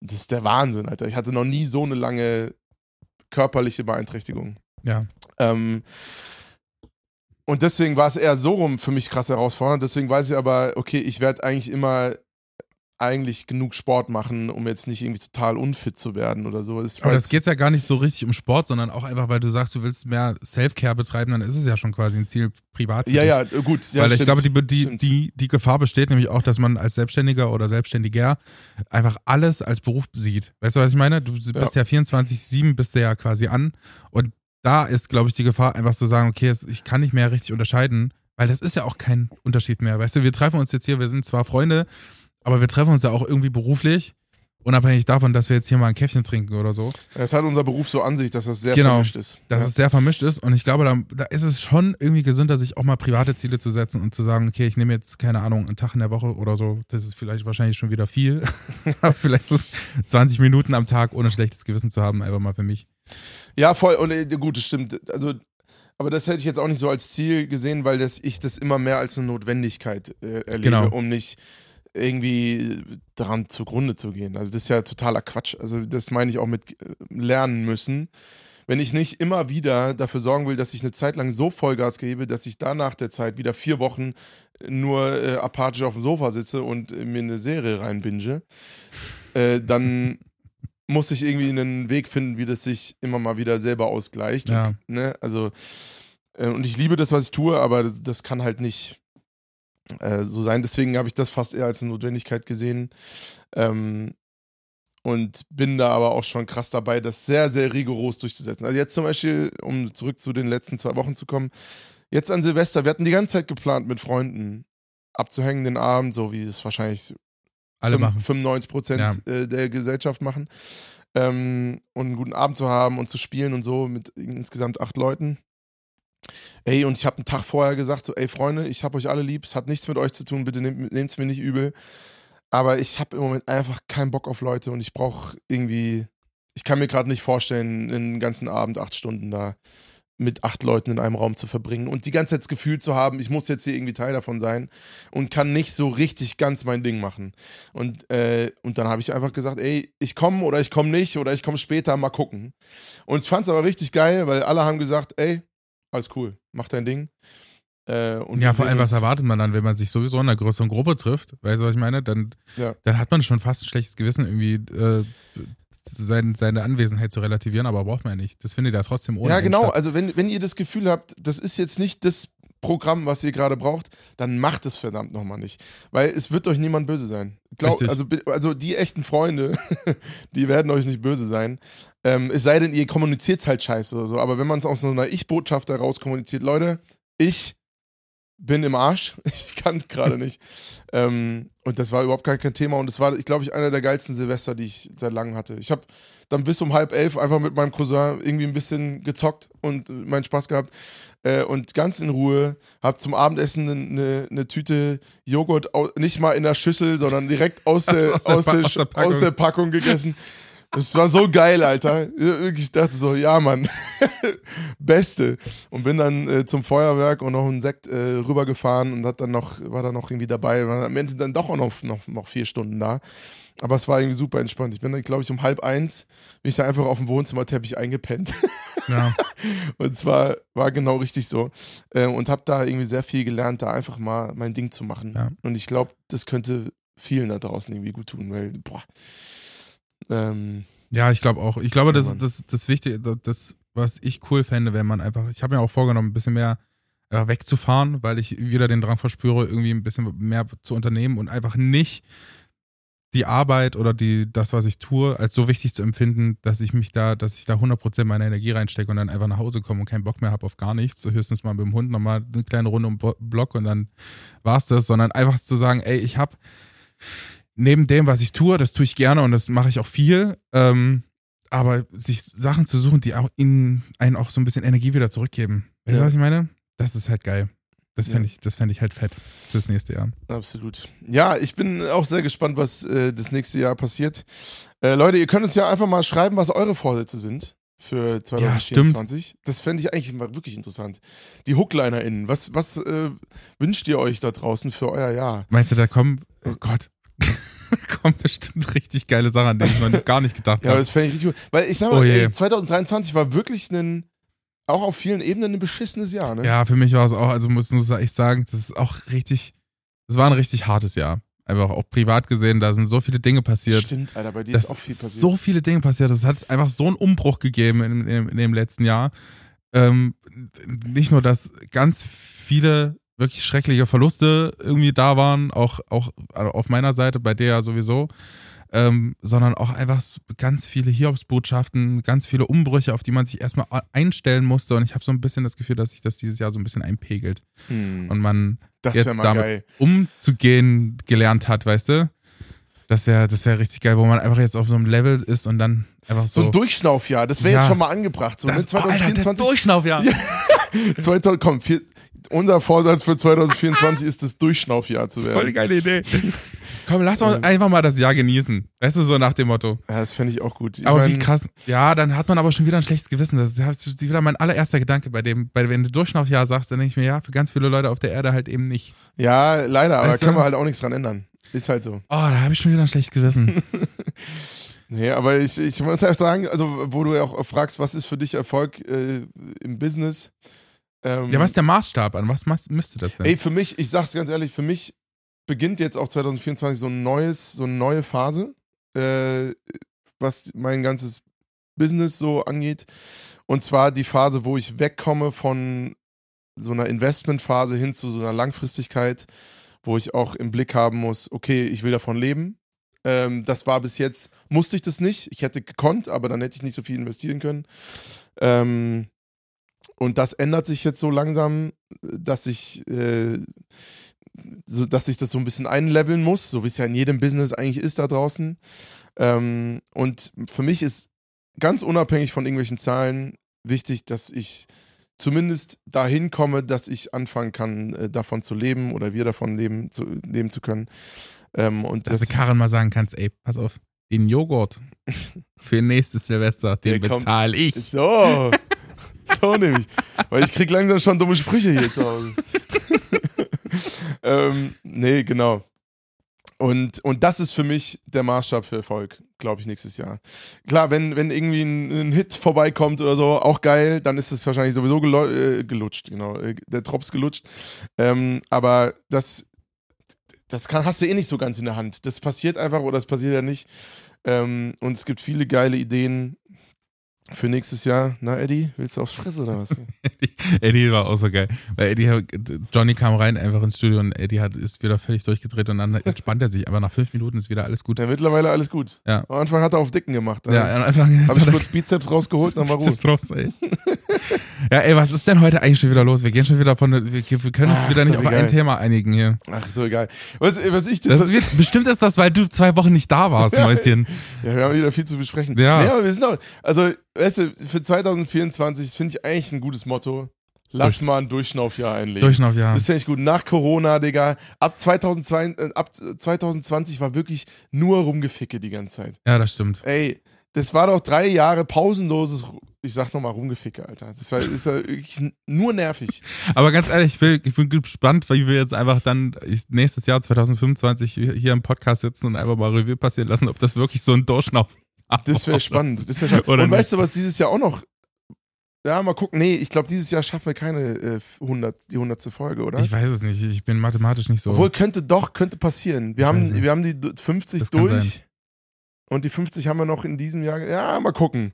Das ist der Wahnsinn, Alter. Ich hatte noch nie so eine lange körperliche Beeinträchtigung. Ja. Ähm, und deswegen war es eher so rum für mich krass herausfordernd. Deswegen weiß ich aber, okay, ich werde eigentlich immer eigentlich genug Sport machen, um jetzt nicht irgendwie total unfit zu werden oder so. Das Aber das geht ja gar nicht so richtig um Sport, sondern auch einfach, weil du sagst, du willst mehr Self-Care betreiben, dann ist es ja schon quasi ein Ziel privat. Ja, ja, gut. Ja, weil stimmt, ich glaube, die, die, die, die Gefahr besteht nämlich auch, dass man als Selbstständiger oder Selbstständiger einfach alles als Beruf sieht. Weißt du, was ich meine? Du bist ja, ja 24-7, bist du ja quasi an und da ist, glaube ich, die Gefahr, einfach zu sagen, okay, ich kann nicht mehr richtig unterscheiden, weil das ist ja auch kein Unterschied mehr. Weißt du, wir treffen uns jetzt hier, wir sind zwar Freunde, aber wir treffen uns ja auch irgendwie beruflich, unabhängig davon, dass wir jetzt hier mal ein Käffchen trinken oder so. Es hat unser Beruf so an sich, dass das sehr genau, vermischt ist. Dass ja. es sehr vermischt ist. Und ich glaube, da, da ist es schon irgendwie gesünder, sich auch mal private Ziele zu setzen und zu sagen, okay, ich nehme jetzt, keine Ahnung, einen Tag in der Woche oder so. Das ist vielleicht wahrscheinlich schon wieder viel. Aber vielleicht 20 Minuten am Tag ohne schlechtes Gewissen zu haben, einfach mal für mich. Ja, voll. Und äh, gut, das stimmt. Also aber das hätte ich jetzt auch nicht so als Ziel gesehen, weil das, ich das immer mehr als eine Notwendigkeit äh, erlebe, genau. um nicht irgendwie daran zugrunde zu gehen. Also das ist ja totaler Quatsch. Also das meine ich auch mit äh, lernen müssen. Wenn ich nicht immer wieder dafür sorgen will, dass ich eine Zeit lang so Vollgas gebe, dass ich danach der Zeit wieder vier Wochen nur äh, apathisch auf dem Sofa sitze und äh, mir eine Serie reinbinge, äh, dann muss ich irgendwie einen Weg finden, wie das sich immer mal wieder selber ausgleicht. Ja. Und, ne, also äh, und ich liebe das, was ich tue, aber das, das kann halt nicht äh, so sein. Deswegen habe ich das fast eher als eine Notwendigkeit gesehen. Ähm, und bin da aber auch schon krass dabei, das sehr, sehr rigoros durchzusetzen. Also jetzt zum Beispiel, um zurück zu den letzten zwei Wochen zu kommen, jetzt an Silvester, wir hatten die ganze Zeit geplant, mit Freunden abzuhängen den Abend, so wie es wahrscheinlich alle 5, machen. 95 Prozent ja. Äh, der Gesellschaft machen. Ähm, und einen guten Abend zu haben und zu spielen und so mit insgesamt acht Leuten. Ey, und ich habe einen Tag vorher gesagt, so, ey Freunde, ich habe euch alle lieb, es hat nichts mit euch zu tun, bitte nehmt es mir nicht übel. Aber ich habe im Moment einfach keinen Bock auf Leute und ich brauche irgendwie, ich kann mir gerade nicht vorstellen, einen ganzen Abend, acht Stunden da mit acht Leuten in einem Raum zu verbringen und die ganze Zeit das Gefühl zu haben, ich muss jetzt hier irgendwie Teil davon sein und kann nicht so richtig ganz mein Ding machen. Und, äh, und dann habe ich einfach gesagt, ey, ich komme oder ich komme nicht oder ich komme später, mal gucken. Und ich fand es aber richtig geil, weil alle haben gesagt, ey, alles cool, mach dein Ding. Äh, ja, vor allem, was erwartet man dann, wenn man sich sowieso in einer größeren Gruppe trifft? Weißt du, was ich meine? Dann, ja. dann hat man schon fast ein schlechtes Gewissen, irgendwie äh, sein, seine Anwesenheit zu relativieren, aber braucht man ja nicht. Das findet ja trotzdem ohne. Ja, genau. Statt. Also, wenn, wenn ihr das Gefühl habt, das ist jetzt nicht das Programm, was ihr gerade braucht, dann macht es verdammt nochmal nicht. Weil es wird euch niemand böse sein. Glaub, also, also die echten Freunde, die werden euch nicht böse sein. Ähm, es sei denn, ihr kommuniziert halt scheiße oder so. Aber wenn man es aus so einer Ich-Botschaft heraus kommuniziert, Leute, ich bin im Arsch. Ich kann gerade nicht. ähm, und das war überhaupt kein, kein Thema. Und es war, ich glaube, ich einer der geilsten Silvester, die ich seit langem hatte. Ich habe dann bis um halb elf einfach mit meinem Cousin irgendwie ein bisschen gezockt und meinen Spaß gehabt. Äh, und ganz in Ruhe habe zum Abendessen eine, eine, Tüte Joghurt, nicht mal in der Schüssel, sondern direkt aus der, aus, der, aus, der, aus, der, aus der Packung gegessen. Das war so geil, Alter. Ich dachte so, ja, Mann. Beste. Und bin dann äh, zum Feuerwerk und noch einen Sekt äh, rübergefahren und hat dann noch, war dann noch irgendwie dabei. Und am Ende dann doch auch noch, noch, noch vier Stunden da. Aber es war irgendwie super entspannt. Ich bin dann, glaube ich, um halb eins bin ich da einfach auf dem Wohnzimmerteppich eingepennt. Ja. und zwar war genau richtig so. Äh, und habe da irgendwie sehr viel gelernt, da einfach mal mein Ding zu machen. Ja. Und ich glaube, das könnte vielen da draußen irgendwie gut tun, weil, boah, ähm, ja, ich glaube auch. Ich glaube, das ist das, das Wichtige, das, was ich cool fände, wenn man einfach, ich habe mir auch vorgenommen, ein bisschen mehr äh, wegzufahren, weil ich wieder den Drang verspüre, irgendwie ein bisschen mehr zu unternehmen und einfach nicht die Arbeit oder die, das, was ich tue, als so wichtig zu empfinden, dass ich mich da, dass ich da 100% meiner Energie reinstecke und dann einfach nach Hause komme und keinen Bock mehr habe auf gar nichts. So höchstens mal mit dem Hund nochmal eine kleine Runde um Block und dann war's das, sondern einfach zu sagen, ey, ich habe neben dem, was ich tue, das tue ich gerne und das mache ich auch viel, ähm, aber sich Sachen zu suchen, die auch ihnen einen auch so ein bisschen Energie wieder zurückgeben. Weißt du, Ja. was ich meine? Das ist halt geil. Das Ja. fände ich, das fänd ich halt fett fürs nächste Jahr. Absolut. Ja, ich bin auch sehr gespannt, was äh, das nächste Jahr passiert. Äh, Leute, ihr könnt uns ja einfach mal schreiben, was eure Vorsätze sind für 2024. das fände ich eigentlich mal wirklich interessant. Die HooklinerInnen, was, was äh, wünscht ihr euch da draußen für euer Jahr? Meinst du, da kommen, oh Gott, da kommen bestimmt richtig geile Sachen, an die ich noch gar nicht gedacht Ja, aber habe. das fände ich richtig gut. Weil ich sag mal, Oh ey, 2023 war wirklich ein, auch auf vielen Ebenen ein beschissenes Jahr, ne? Ja, für mich war es auch, also muss, ich sagen, das ist auch richtig, das war ein richtig hartes Jahr. Einfach auch privat gesehen, da sind so viele Dinge passiert. Stimmt, Alter, bei dir Das ist auch viel passiert. So viele Dinge passiert. Das hat einfach so einen Umbruch gegeben in, in, in dem letzten Jahr. Ähm, nicht nur, dass ganz viele wirklich schreckliche Verluste irgendwie da waren, auch, auch auf meiner Seite, bei der ja sowieso, ähm, sondern auch einfach ganz viele Hiobsbotschaften, ganz viele Umbrüche, auf die man sich erstmal einstellen musste. Und ich habe so ein bisschen das Gefühl, dass sich das dieses Jahr so ein bisschen einpegelt Hm, und man das jetzt damit geil. umzugehen gelernt hat, weißt du? Das wäre das wär richtig geil, wo man einfach jetzt auf so einem Level ist und dann einfach So so. ein Durchschnaufjahr, das wäre Ja. jetzt schon mal angebracht. So, ne? das, oh, Alter, der 2024 Durchschnauf, ja. Ja. 2000, komm, vier, unser Vorsatz für 2024 ist das Durchschnaufjahr zu Das ist voll die werden. geile Idee. Komm, lass uns einfach mal das Jahr genießen. Weißt du, so nach dem Motto. Ja, das fände ich auch gut. Ich aber mein, wie krass. Ja, dann hat man aber schon wieder ein schlechtes Gewissen. Das ist wieder mein allererster Gedanke bei dem, bei, wenn du Durchschnaufjahr sagst, dann denke ich mir, ja, für ganz viele Leute auf der Erde halt eben nicht. Ja, leider, aber da können wir halt auch nichts dran ändern. Ist halt so. Oh, da habe ich schon wieder ein schlechtes Gewissen. Nee, aber ich, ich muss halt sagen, also wo du ja auch fragst, was ist für dich Erfolg äh, im Business? Ähm, ja, was ist der Maßstab? An was müsste das denn? Ey, für mich, ich sag's ganz ehrlich, für mich beginnt jetzt auch 2024 so ein neues, so eine neue Phase, äh, was mein ganzes Business so angeht. Und zwar die Phase, wo ich wegkomme von so einer Investmentphase hin zu so einer Langfristigkeit, wo ich auch im Blick haben muss, okay, ich will davon leben. Ähm, das war bis jetzt, musste ich das nicht. Ich hätte gekonnt, aber dann hätte ich nicht so viel investieren können. Ähm, und das ändert sich jetzt so langsam, dass ich, äh, so, dass ich das so ein bisschen einleveln muss, so wie es ja in jedem Business eigentlich ist da draußen. Ähm, und für mich ist ganz unabhängig von irgendwelchen Zahlen wichtig, dass ich zumindest dahin komme, dass ich anfangen kann, äh, davon zu leben oder wir davon leben zu, leben zu können. Ähm, und Dass das du Karin mal sagen kannst, ey, pass auf, den Joghurt für nächstes Silvester, den bezahle ich. So, so nämlich. Weil ich krieg langsam schon dumme Sprüche hier zu Hause. ähm, nee, genau. Und, und das ist für mich der Maßstab für Erfolg, glaube ich, nächstes Jahr. Klar, wenn, wenn irgendwie ein, ein Hit vorbeikommt oder so, auch geil, dann ist es wahrscheinlich sowieso gelo äh, gelutscht, genau. äh, Der Drops gelutscht. Ähm, aber das, das kann, hast du eh nicht so ganz in der Hand. Das passiert einfach oder das passiert ja nicht. Ähm, und es gibt viele geile Ideen für nächstes Jahr. Na, Eddie, willst du aufs Fresse oder was? Eddie war auch so geil. Weil Eddie, hat- Johnny kam rein einfach ins Studio und Eddie hat, ist wieder völlig durchgedreht und dann entspannt er sich. Aber nach fünf Minuten ist wieder alles gut. Ja, mittlerweile alles gut. Ja. Am Anfang hat er auf Dicken gemacht. Ja, am Anfang habe ich kurz Bizeps rausgeholt, dann war gut. Raus, ey. ja, ey, was ist denn heute eigentlich schon wieder los? Wir gehen schon wieder von, wir, wir können uns Ach, wieder ist nicht doch auf ein egal. Thema einigen hier. Ach, so egal. Was, was ich Das ist, wird- bestimmt ist das, weil du zwei Wochen nicht da warst, Ja, Mäuschen. Ja, wir haben wieder viel zu besprechen. Ja. Nee, aber wir sind auch, also, weißt du, für 2024 finde ich eigentlich ein gutes Motto. Lass Durch- mal ein Durchschnaufjahr einlegen. Durchschnauf, ja. Das finde ich gut. Nach Corona, Digga. Ab, 2002, äh, ab 2020 war wirklich nur Rumgeficke die ganze Zeit. Ja, das stimmt. Ey, das war doch drei Jahre pausenloses, ich sag's nochmal, Rumgeficke, Alter. Das war, ist ja wirklich nur nervig. Aber ganz ehrlich, ich, will, ich bin gespannt, wie wir jetzt einfach dann nächstes Jahr 2025 hier im Podcast sitzen und einfach mal Revue passieren lassen, ob das wirklich so ein Durchschnauf Das wäre spannend. Das wär spannend. Und nicht? weißt du, was dieses Jahr auch noch. Ja, mal gucken. Nee, ich glaube, dieses Jahr schaffen wir keine äh, 100, die 100. Folge, oder? Ich weiß es nicht. Ich bin mathematisch nicht so. Obwohl, könnte doch, könnte passieren. Wir haben, wir haben die du- 50 Das durch. Und die 50 haben wir noch in diesem Jahr. Ja, mal gucken.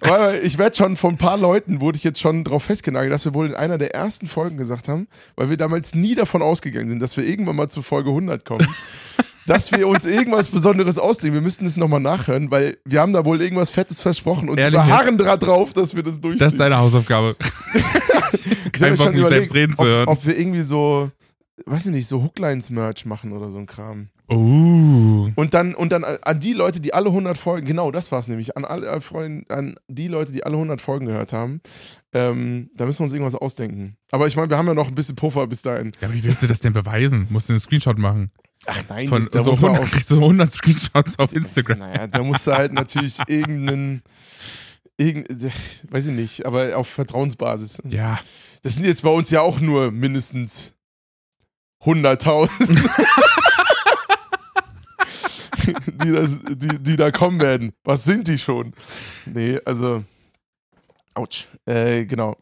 Aber ich werde schon von ein paar Leuten, wurde ich jetzt schon drauf festgenagelt, dass wir wohl in einer der ersten Folgen gesagt haben, weil wir damals nie davon ausgegangen sind, dass wir irgendwann mal zu Folge 100 kommen, dass wir uns irgendwas Besonderes ausdenken. Wir müssten es nochmal nachhören, weil wir haben da wohl irgendwas Fettes versprochen und Ehrlich beharren drauf, dass wir das durchziehen. Das ist deine Hausaufgabe. Ich Kein Bock, mich selbst reden zu ob, hören. Ob wir irgendwie so, weiß ich nicht, so Hooklines-Merch machen oder so ein Kram. Oh. Und dann, und dann an die Leute, die alle 100 Folgen, genau das war es nämlich, an, alle Freunde, an die Leute, die alle 100 Folgen gehört haben, ähm, da müssen wir uns irgendwas ausdenken. Aber ich meine, wir haben ja noch ein bisschen Puffer bis dahin. Ja, wie willst du das denn beweisen? Musst du einen Screenshot machen? Ach nein, Von das, da so muss man 100, auch, kriegst du 100 Screenshots auf Instagram. naja, da musst du halt natürlich irgendeinen, irgend, weiß ich nicht, aber auf Vertrauensbasis. Ja. Das sind jetzt bei uns ja auch nur mindestens 100.000. die, das, die, die da kommen werden. Was sind die schon? Nee, also. Autsch. Äh, genau.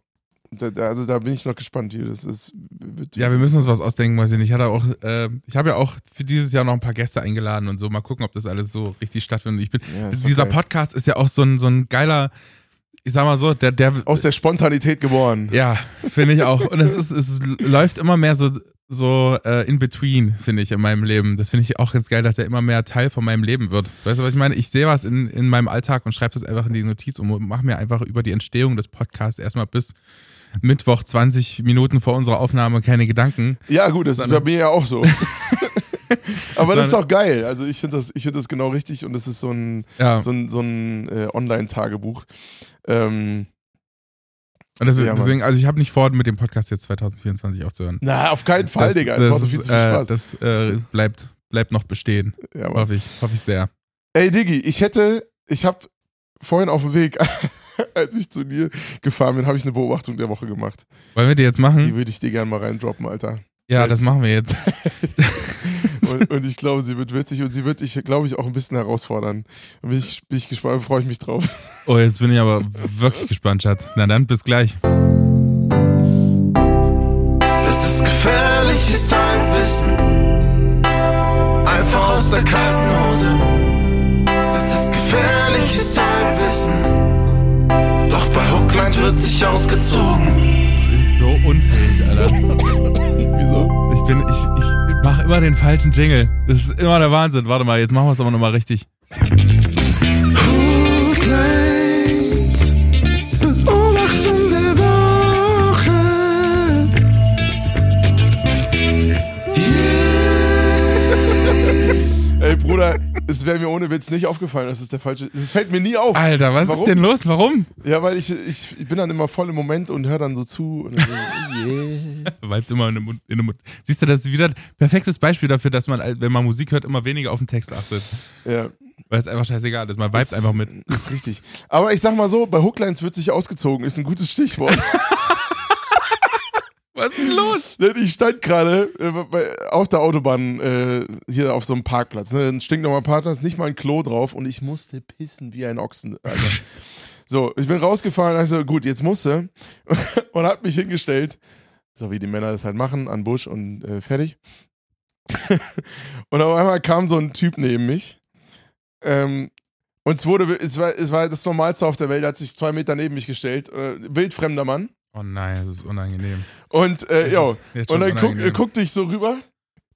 Da, da, also da bin ich noch gespannt, das ist. Wird, Ja, wir müssen uns was ausdenken, weiß ich hatte auch, äh, ich habe ja auch für dieses Jahr noch ein paar Gäste eingeladen und so. Mal gucken, ob das alles so richtig stattfindet. Ich bin, Ja, dieser geil. Podcast ist ja auch so ein, so ein geiler, ich sag mal so, der, der, Aus der Spontanität geboren. ja, finde ich auch. Und es ist, es läuft immer mehr so, so äh, in between, finde ich, in meinem Leben. Das finde ich auch ganz geil, dass er immer mehr Teil von meinem Leben wird. Weißt du, was ich meine? Ich sehe was in, in meinem Alltag und schreibe das einfach in die Notiz und mache mir einfach über die Entstehung des Podcasts erstmal bis Mittwoch 20 Minuten vor unserer Aufnahme keine Gedanken. Ja, gut, das ist bei Sondern- mir ja auch so. Aber das ist Sondern- auch geil. Also ich finde das, ich find das genau richtig und das ist so ein, Ja. so ein, so ein äh, Online-Tagebuch. Ähm, Und das, Ja, deswegen, also ich habe nicht vor, mit dem Podcast jetzt 2024 aufzuhören. na, auf keinen Fall, das, Digga. Das, Das, macht so viel zu viel äh, Spaß. das äh, bleibt, bleibt noch bestehen. ja. Hoffe ich, hoffe ich sehr. Ey, Diggi, ich hätte, ich habe vorhin auf dem Weg, als ich zu dir gefahren bin, habe ich eine Beobachtung der Woche gemacht. Wollen wir die jetzt machen? Die würde ich dir gerne mal reindroppen, Alter. ja, das machen wir jetzt. Und, und ich glaube, sie wird witzig und sie wird dich, glaube ich, auch ein bisschen herausfordern. Und bin ich, bin ich gespannt, freue ich mich drauf. Oh, jetzt bin ich aber wirklich gespannt, Schatz. Na dann, bis gleich. Das ist gefährliches Halbwissen. Einfach aus der kalten Hose. Das ist gefährliches Halbwissen. Doch bei Hooklines wird sich ausgezogen. So unfähig, Alter. Wieso? Ich bin, ich, ich mache immer den falschen Jingle. Das ist immer der Wahnsinn. Warte mal, jetzt machen wir es aber nochmal richtig. Beobachtung der Woche. Ey, Bruder, es wäre mir ohne Witz nicht aufgefallen, dass es der falsche Es fällt mir nie auf. Alter, was Warum? ist denn los? Warum? Ja, weil ich, ich, ich bin dann immer voll im Moment und höre dann so zu. Und so, yeah. Weibt immer in den Mund. In den Mund. Siehst du, das ist wieder ein perfektes Beispiel dafür, dass man, wenn man Musik hört, immer weniger auf den Text achtet. Ja, Weil es einfach scheißegal ist. Man vibet einfach mit. ist richtig. Aber ich sag mal so, bei Hooklines wird sich ausgezogen, ist ein gutes Stichwort. Was ist los? Ich stand gerade äh, auf der Autobahn äh, hier auf so einem Parkplatz. Ne? Ein stinknormaler Parkplatz, nicht mal ein Klo drauf und ich musste pissen wie ein Ochsen. So, ich bin rausgefahren, also gut, jetzt musste und hat mich hingestellt, so wie die Männer das halt machen, an Busch und äh, fertig. und auf einmal kam so ein Typ neben mich. Ähm, und es wurde, es war, es war das Normalste auf der Welt, hat sich zwei Meter neben mich gestellt. Äh, wildfremder Mann. Oh nein, das ist unangenehm. Und äh, ja, und dann guck, er guckte ich so rüber.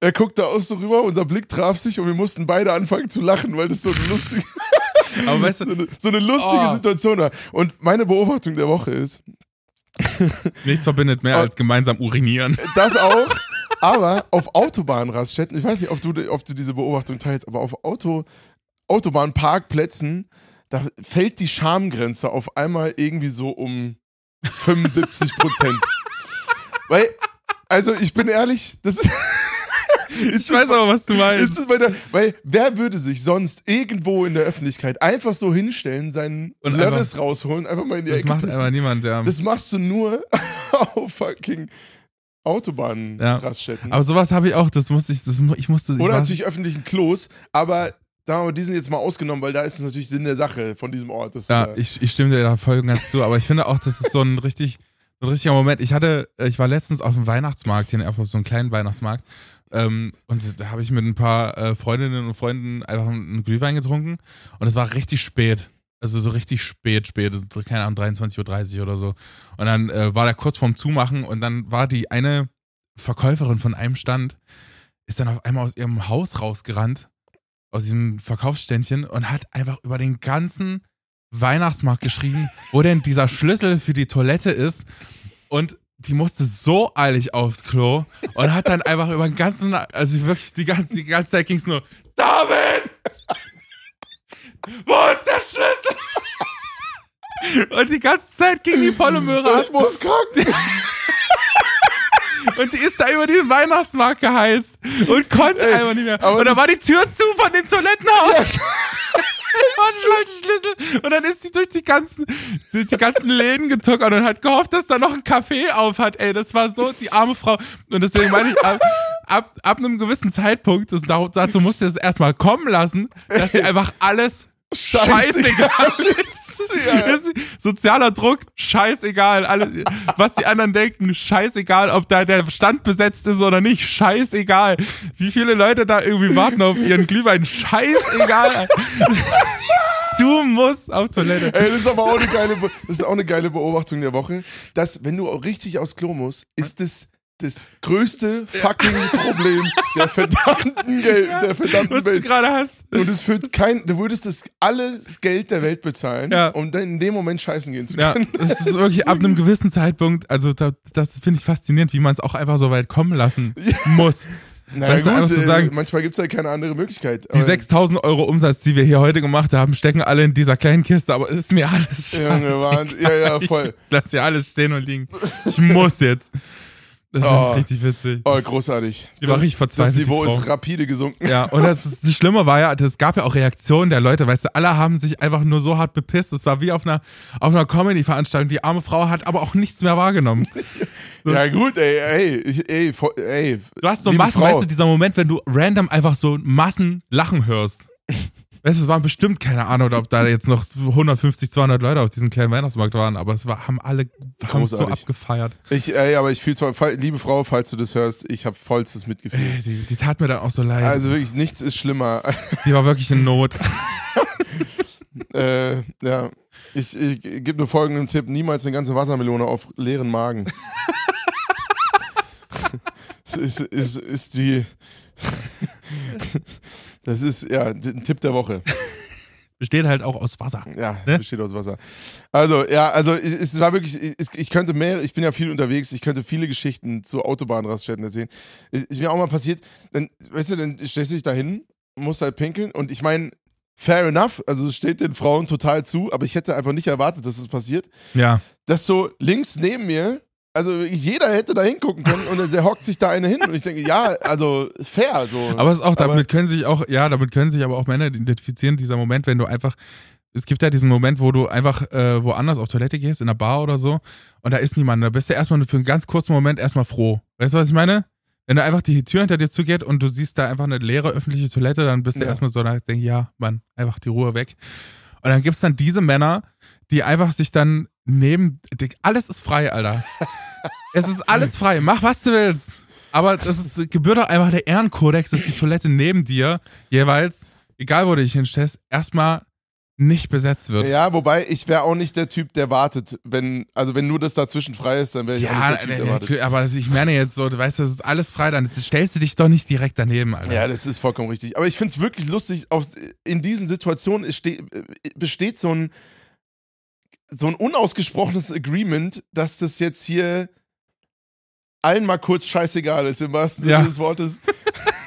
Er guckte auch so rüber, unser Blick traf sich und wir mussten beide anfangen zu lachen, weil das so eine lustige, Aber weißt so du, eine, so eine lustige Oh. Situation war. Und meine Beobachtung der Woche ist, nichts verbindet mehr als gemeinsam urinieren. das auch, aber auf Autobahnraststätten, ich weiß nicht, ob du, ob du diese Beobachtung teilst, aber auf Auto, Autobahnparkplätzen, da fällt die Schamgrenze auf einmal irgendwie so um 75 Prozent. weil, also ich bin ehrlich, das ist. Ich weiß aber, was du meinst. Der, weil wer würde sich sonst irgendwo in der Öffentlichkeit einfach so hinstellen, seinen Und Lörres rausholen, einfach mal in die Das Ecke macht pissen? aber niemand, ja. Das machst du nur auf fucking Ja. Autobahnraststätten. Aber sowas habe ich auch, das musste ich, das, ich musste, ich Oder war- natürlich öffentlichen Klos, aber da, die sind jetzt mal ausgenommen, weil da ist es natürlich Sinn der Sache von diesem Ort. dass du Ja, da- ich, ich stimme dir da voll und ganz zu, aber ich finde auch, das ist so ein richtig, ein richtiger Moment. Ich hatte, ich war letztens auf dem Weihnachtsmarkt hier in Erfurt, so einem kleinen Weihnachtsmarkt, Ähm, und da habe ich mit ein paar äh, Freundinnen und Freunden einfach einen Glühwein getrunken und es war richtig spät. Also so richtig spät, spät, das ist, keine Ahnung, 23.30 Uhr oder so. Und dann äh, war der kurz vorm Zumachen und dann war die eine Verkäuferin von einem Stand, ist dann auf einmal aus ihrem Haus rausgerannt, aus diesem Verkaufsständchen und hat einfach über den ganzen Weihnachtsmarkt geschrieben, wo denn dieser Schlüssel für die Toilette ist. Und die musste so eilig aufs Klo und hat dann einfach über den ganzen, also wirklich die ganze, die ganze Zeit ging es nur, David! Wo ist der Schlüssel? Und die ganze Zeit ging die volle Möhre ab. Ich muss krank. Und die ist da über den Weihnachtsmarkt geheizt und konnte Ey, einfach nicht mehr. aber Und da war die Tür zu von dem Toilettenhaus. Schlüssel. Und dann ist die durch die ganzen, durch die ganzen Läden getuckert und hat gehofft, dass da noch ein Café auf hat. Ey, das war so die arme Frau. Und deswegen meine ich, ab, ab, ab einem gewissen Zeitpunkt, das, dazu musste es erstmal kommen lassen, dass die einfach alles scheißegal ist. Ist sozialer Druck, scheißegal. Alle, was die anderen denken, scheißegal, ob da der Stand besetzt ist oder nicht, scheißegal. Wie viele Leute da irgendwie warten auf ihren Glühwein, scheißegal. Du musst auf Toilette. Ey, das ist aber auch eine geile, Be- das ist auch eine geile Beobachtung der Woche, dass wenn du richtig aufs Klo musst, ist es das größte fucking Problem der verdammten Geld, der verdammten Was du Welt. gerade hast. Und es führt kein, du würdest das alles Geld der Welt bezahlen, Ja. um dann in dem Moment scheißen gehen zu Ja, können. das ist wirklich ab einem gewissen Zeitpunkt, also da, das finde ich faszinierend, wie man es auch einfach so weit kommen lassen muss. Na Weißt du, einfach gut, zu äh, sagen- manchmal gibt es halt keine andere Möglichkeit. Die 6000 Euro Umsatz, die wir hier heute gemacht haben, stecken alle in dieser kleinen Kiste, aber es ist mir alles scheiße. Ja, ja, voll. Ich lass hier alles stehen und liegen. Ich muss jetzt. Das ist Oh. richtig witzig. Oh, großartig. Die war richtig Das verzweifelt. Niveau die Frau. ist rapide gesunken. Ja, und das, ist, das Schlimme war ja, es gab ja auch Reaktionen der Leute, weißt du, alle haben sich einfach nur so hart bepisst. Es war wie auf einer, auf einer Comedy-Veranstaltung. Die arme Frau hat aber auch nichts mehr wahrgenommen. Ja, gut, ey, ey, ich- ey, ey. Du hast so Massen, Frau. weißt du, dieser Moment, wenn du random einfach so Massen lachen hörst. Weißt du, es waren bestimmt, keine Ahnung, ob da jetzt noch 150, 200 Leute auf diesem kleinen Weihnachtsmarkt waren, aber es war, haben alle haben so abgefeiert. Ich, ey, aber ich fühle zwar, liebe Frau, falls du das hörst, ich habe vollstes Mitgefühl. Ey, die, die tat mir dann auch so leid. Also wirklich, nichts ist schlimmer. die war wirklich in Not. äh, ja. Ich, ich gebe nur folgenden Tipp: Niemals eine ganze Wassermelone auf leeren Magen. ist, ist, ist die. Das ist ja ein Tipp der Woche. Besteht halt auch aus Wasser. Ja, Ne? besteht aus Wasser. Also, ja, also es war wirklich, ich könnte mehr, ich bin ja viel unterwegs, ich könnte viele Geschichten zu Autobahnraststätten erzählen. Ist mir auch mal passiert, dann, weißt du, dann stellst du dich da hin, musst halt pinkeln und ich meine, fair enough, also es steht den Frauen total zu, aber ich hätte einfach nicht erwartet, dass es passiert, Ja. dass so links neben mir, also jeder hätte da hingucken können und der hockt sich da eine hin und ich denke, ja, also fair, so. Aber es ist auch, Aber- damit können sich auch, ja, damit können sich aber auch Männer identifizieren, dieser Moment, wenn du einfach, es gibt ja diesen Moment, wo du einfach äh, woanders auf Toilette gehst, in einer Bar oder so, und da ist niemand. Da bist du erstmal für einen ganz kurzen Moment erstmal froh. Weißt du, was ich meine? Wenn du einfach die Tür hinter dir zugeht und du siehst da einfach eine leere öffentliche Toilette, dann bist du Ja. erstmal so, da denk, ja, Mann, einfach die Ruhe weg. Und dann gibt's dann diese Männer, die einfach sich dann neben, alles ist frei, Alter. Es ist alles frei, mach was du willst. Aber das ist, gebührt doch einfach der Ehrenkodex, dass die Toilette neben dir jeweils, egal wo du dich hinstellst, erstmal nicht besetzt wird. Ja, wobei ich wäre auch nicht der Typ, der wartet. Wenn, also wenn nur das dazwischen frei ist, dann wäre ich auch Ja, nicht der Typ, der äh, wartet. aber ich meine jetzt so, du weißt, das ist alles frei, dann stellst du dich doch nicht direkt daneben, Alter. Ja, das ist vollkommen richtig. Aber ich finde es wirklich lustig, auf, in diesen Situationen ste besteht so ein, so ein unausgesprochenes Agreement, dass das jetzt hier allen mal kurz scheißegal ist, im wahrsten Sinne Ja. des Wortes.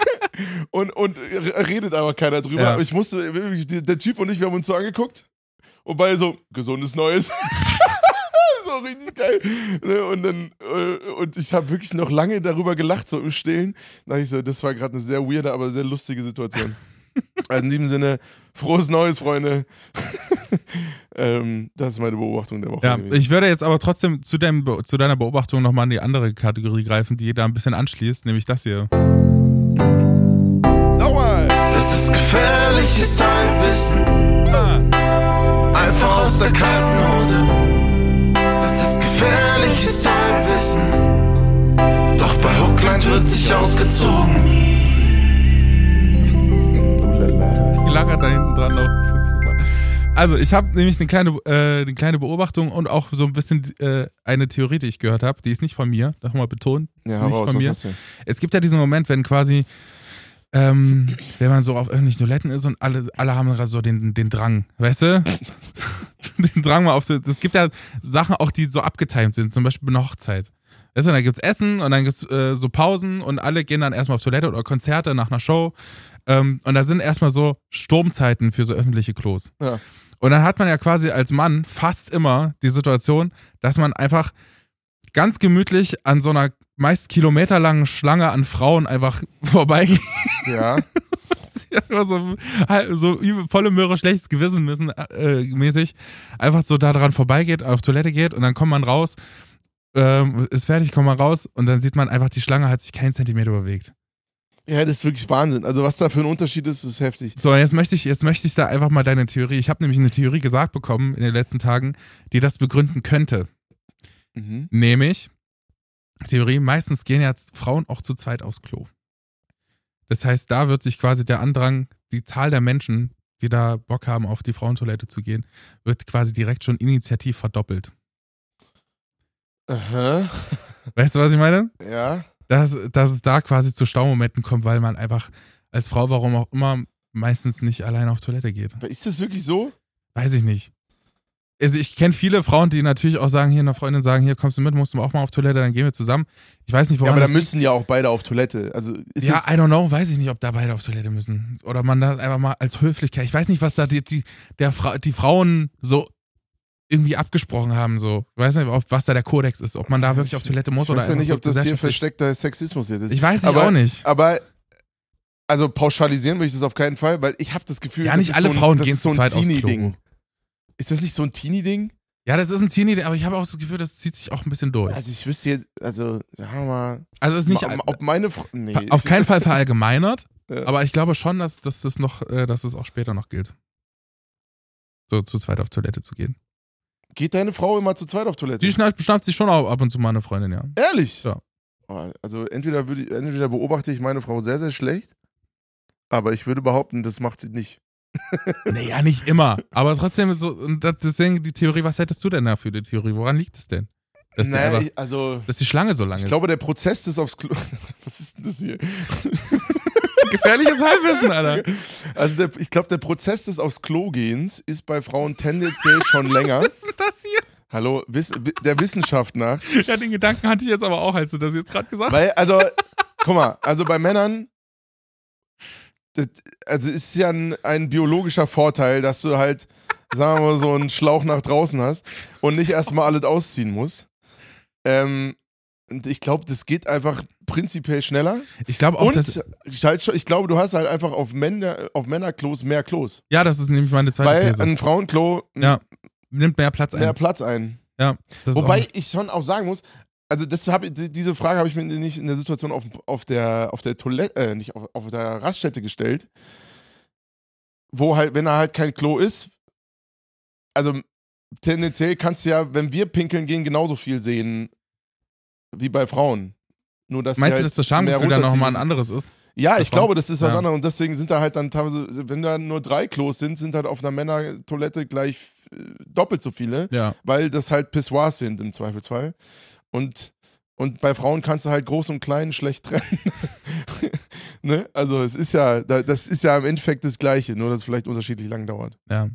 und, und redet aber keiner drüber. Ja. Aber ich musste, der Typ und ich, wir haben uns so angeguckt. Und beide so, gesundes Neues. so richtig geil. Ne, Und dann, äh, und ich habe wirklich noch lange darüber gelacht, so im Stillen. Da dachte ich so, das war gerade eine sehr weirde, aber sehr lustige Situation. Also in diesem Sinne, frohes Neues, Freunde. ähm, das ist meine Beobachtung der Woche. Ja, gewesen. ich würde jetzt aber trotzdem zu, deinem, zu deiner Beobachtung nochmal in die andere Kategorie greifen, die da ein bisschen anschließt, nämlich das hier. Nochmal! Das ist gefährliches Halbwissen. Einfach aus der kalten Hose. Das ist gefährliches Halbwissen. Doch bei Hooklines wird sich ausgezogen. Die Lacher da hinten dran noch. Ich find's super. Also, ich habe nämlich eine kleine, äh, eine kleine Beobachtung und auch so ein bisschen äh, eine Theorie, die ich gehört habe. Die ist nicht von mir, nochmal betont. Ja, nicht raus, von mir. Es gibt ja diesen Moment, wenn quasi, ähm, wenn man so auf öffentlichen Toiletten ist und alle, alle haben gerade so den, den Drang, weißt du? den Drang mal auf es gibt ja Sachen auch, die so abgetimt sind, zum Beispiel bei einer Hochzeit. Weißt du, da gibt's Essen und dann gibt's äh, so Pausen und alle gehen dann erstmal auf Toilette oder Konzerte nach einer Show. Ähm, und da sind erstmal so Sturmzeiten für so öffentliche Klos. Ja. Und dann hat man ja quasi als Mann fast immer die Situation, dass man einfach ganz gemütlich an so einer meist kilometerlangen Schlange an Frauen einfach vorbeigeht. Ja, so, so volle Möhre, schlechtes Gewissen müssen, äh, mäßig. Einfach so da dran vorbeigeht, auf Toilette geht und dann kommt man raus, ähm, ist fertig, kommt man raus und dann sieht man einfach, die Schlange hat sich keinen Zentimeter bewegt. Ja, das ist wirklich Wahnsinn. Also was da für ein Unterschied ist, ist heftig. So, jetzt möchte ich, jetzt möchte ich da einfach mal deine Theorie. Ich habe nämlich eine Theorie gesagt bekommen in den letzten Tagen, die das begründen könnte. Mhm. Nämlich, Theorie, meistens gehen ja Frauen auch zu zweit aufs Klo. Das heißt, da wird sich quasi der Andrang, die Zahl der Menschen, die da Bock haben, auf die Frauentoilette zu gehen, wird quasi direkt schon initiativ verdoppelt. Aha. Weißt du, was ich meine? Ja. Dass, dass es da quasi zu Staumomenten kommt, weil man einfach als Frau, warum auch immer, meistens nicht alleine auf Toilette geht. Aber ist das wirklich so? Weiß ich nicht. Also ich kenne viele Frauen, die natürlich auch sagen, hier einer Freundin sagen, hier kommst du mit, musst du auch mal auf Toilette, dann gehen wir zusammen. Ich weiß nicht, Ja, woran aber da müssen ja auch beide auf Toilette. Also ist ja, I don't know, weiß ich nicht, ob da beide auf Toilette müssen. Oder man da einfach mal als Höflichkeit. Ich weiß nicht, was da die, die, der Fra die Frauen so irgendwie abgesprochen haben, so. Ich weiß nicht, ob, was da der Kodex ist, ob man da wirklich auf Toilette muss ich oder weiß ja nicht, ob das hier versteckter Sexismus jetzt ist. Ich weiß nicht aber, auch nicht. Aber also pauschalisieren würde ich das auf keinen Fall, weil ich habe das Gefühl, Ja, das nicht alle so ein, Frauen gehen ist so zu ein. Teenie-Ding. Ist das nicht so ein Teenie-Ding? Ja, das ist ein Teenie, aber ich habe auch das Gefühl, das zieht sich auch ein bisschen durch. Also ich wüsste jetzt, also sagen wir mal, Also es ist nicht ob meine Frau, nee, auf ich- keinen Fall verallgemeinert, Ja. aber ich glaube schon, dass, dass das noch, äh, dass das auch später noch gilt. So zu zweit auf Toilette zu gehen. Geht deine Frau immer zu zweit auf Toilette? Die schnappt, schnappt sich schon ab und zu mal eine Freundin, ja. Ehrlich? Ja. Oh, Also entweder, würde ich, entweder beobachte ich meine Frau sehr, sehr schlecht, aber ich würde behaupten, das macht sie nicht. Naja, nicht immer. Aber trotzdem, so, und deswegen die Theorie, was hättest du denn da für die Theorie? Woran liegt es denn? Dass, die naja, einfach, ich, also dass die Schlange so lang ich ist. glaube, der Prozess des aufs Klo. Was ist denn das hier? Gefährliches Halbwissen, Alter. Also der, ich glaube, der Prozess des aufs Klo gehens ist bei Frauen tendenziell schon länger. Was ist denn das hier? Hallo, Wiss, wi- der Wissenschaft nach. Ja, den Gedanken hatte ich jetzt aber auch, als du das jetzt gerade gesagt hast. Weil, also, guck mal, also bei Männern, das, also ist ja ein, ein biologischer Vorteil, dass du halt, sagen wir mal, so einen Schlauch nach draußen hast und nicht erstmal alles ausziehen musst. Ähm, und ich glaube, das geht einfach prinzipiell schneller. Ich glaube auch, Und dass, ich, halt, ich glaube, du hast halt einfach auf, Männer, auf Männerklos mehr Klos. ja, das ist nämlich meine zweite Weil These. ein Frauenklo Ja, Nimmt mehr Platz ein. mehr Platz ein. ja, Wobei auch, ich schon auch sagen muss, also das hab, die- diese Frage habe ich mir nicht in der Situation auf, auf der auf der Toilette, äh, nicht auf, auf der Raststätte gestellt, wo halt, wenn da halt kein Klo ist, also tendenziell kannst du ja, wenn wir pinkeln gehen, genauso viel sehen wie bei Frauen. Nur dass meinst du, halt dass das Schamgefühl dann nochmal ein anderes ist? Ja, ich glaube, das ist was Ja. anderes. Und deswegen sind da halt dann teilweise, wenn da nur drei Klos sind, sind halt auf einer Männertoilette gleich äh, doppelt so viele Ja. weil das halt Pissoirs sind im Zweifelsfall. Und, und bei Frauen kannst du halt groß und klein schlecht trennen. ne? Also es ist ja, da- das ist ja im Endeffekt das Gleiche, nur dass es vielleicht unterschiedlich lang dauert. ja.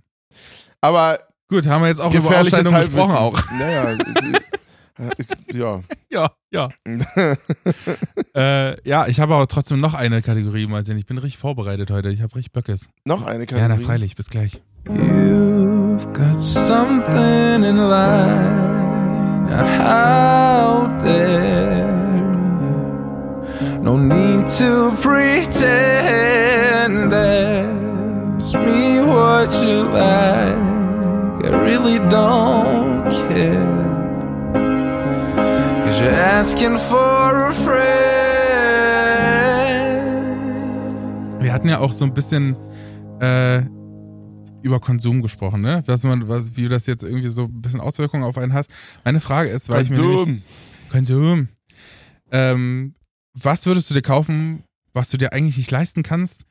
Aber Gut, haben wir jetzt auch über Ausscheidung gesprochen auch. Naja, ja. Ja, ja. äh, ja, ich habe aber trotzdem noch eine Kategorie mal sehen. Ich bin richtig vorbereitet heute. Ich habe richtig Böckes. Noch eine Ja, na Kategorie. freilich, bis gleich. You've got something in line out there. No need to pretend. Ask me what you like. I really don't care. You're asking for a friend. Wir hatten ja auch so ein bisschen äh, über Konsum gesprochen, ne? Dass man, was, wie das jetzt irgendwie so ein bisschen Auswirkungen auf einen hat. Meine Frage ist, weil ich mir nämlich, Konsum. Konsum. Ähm, was würdest du dir kaufen, was du dir eigentlich nicht leisten kannst,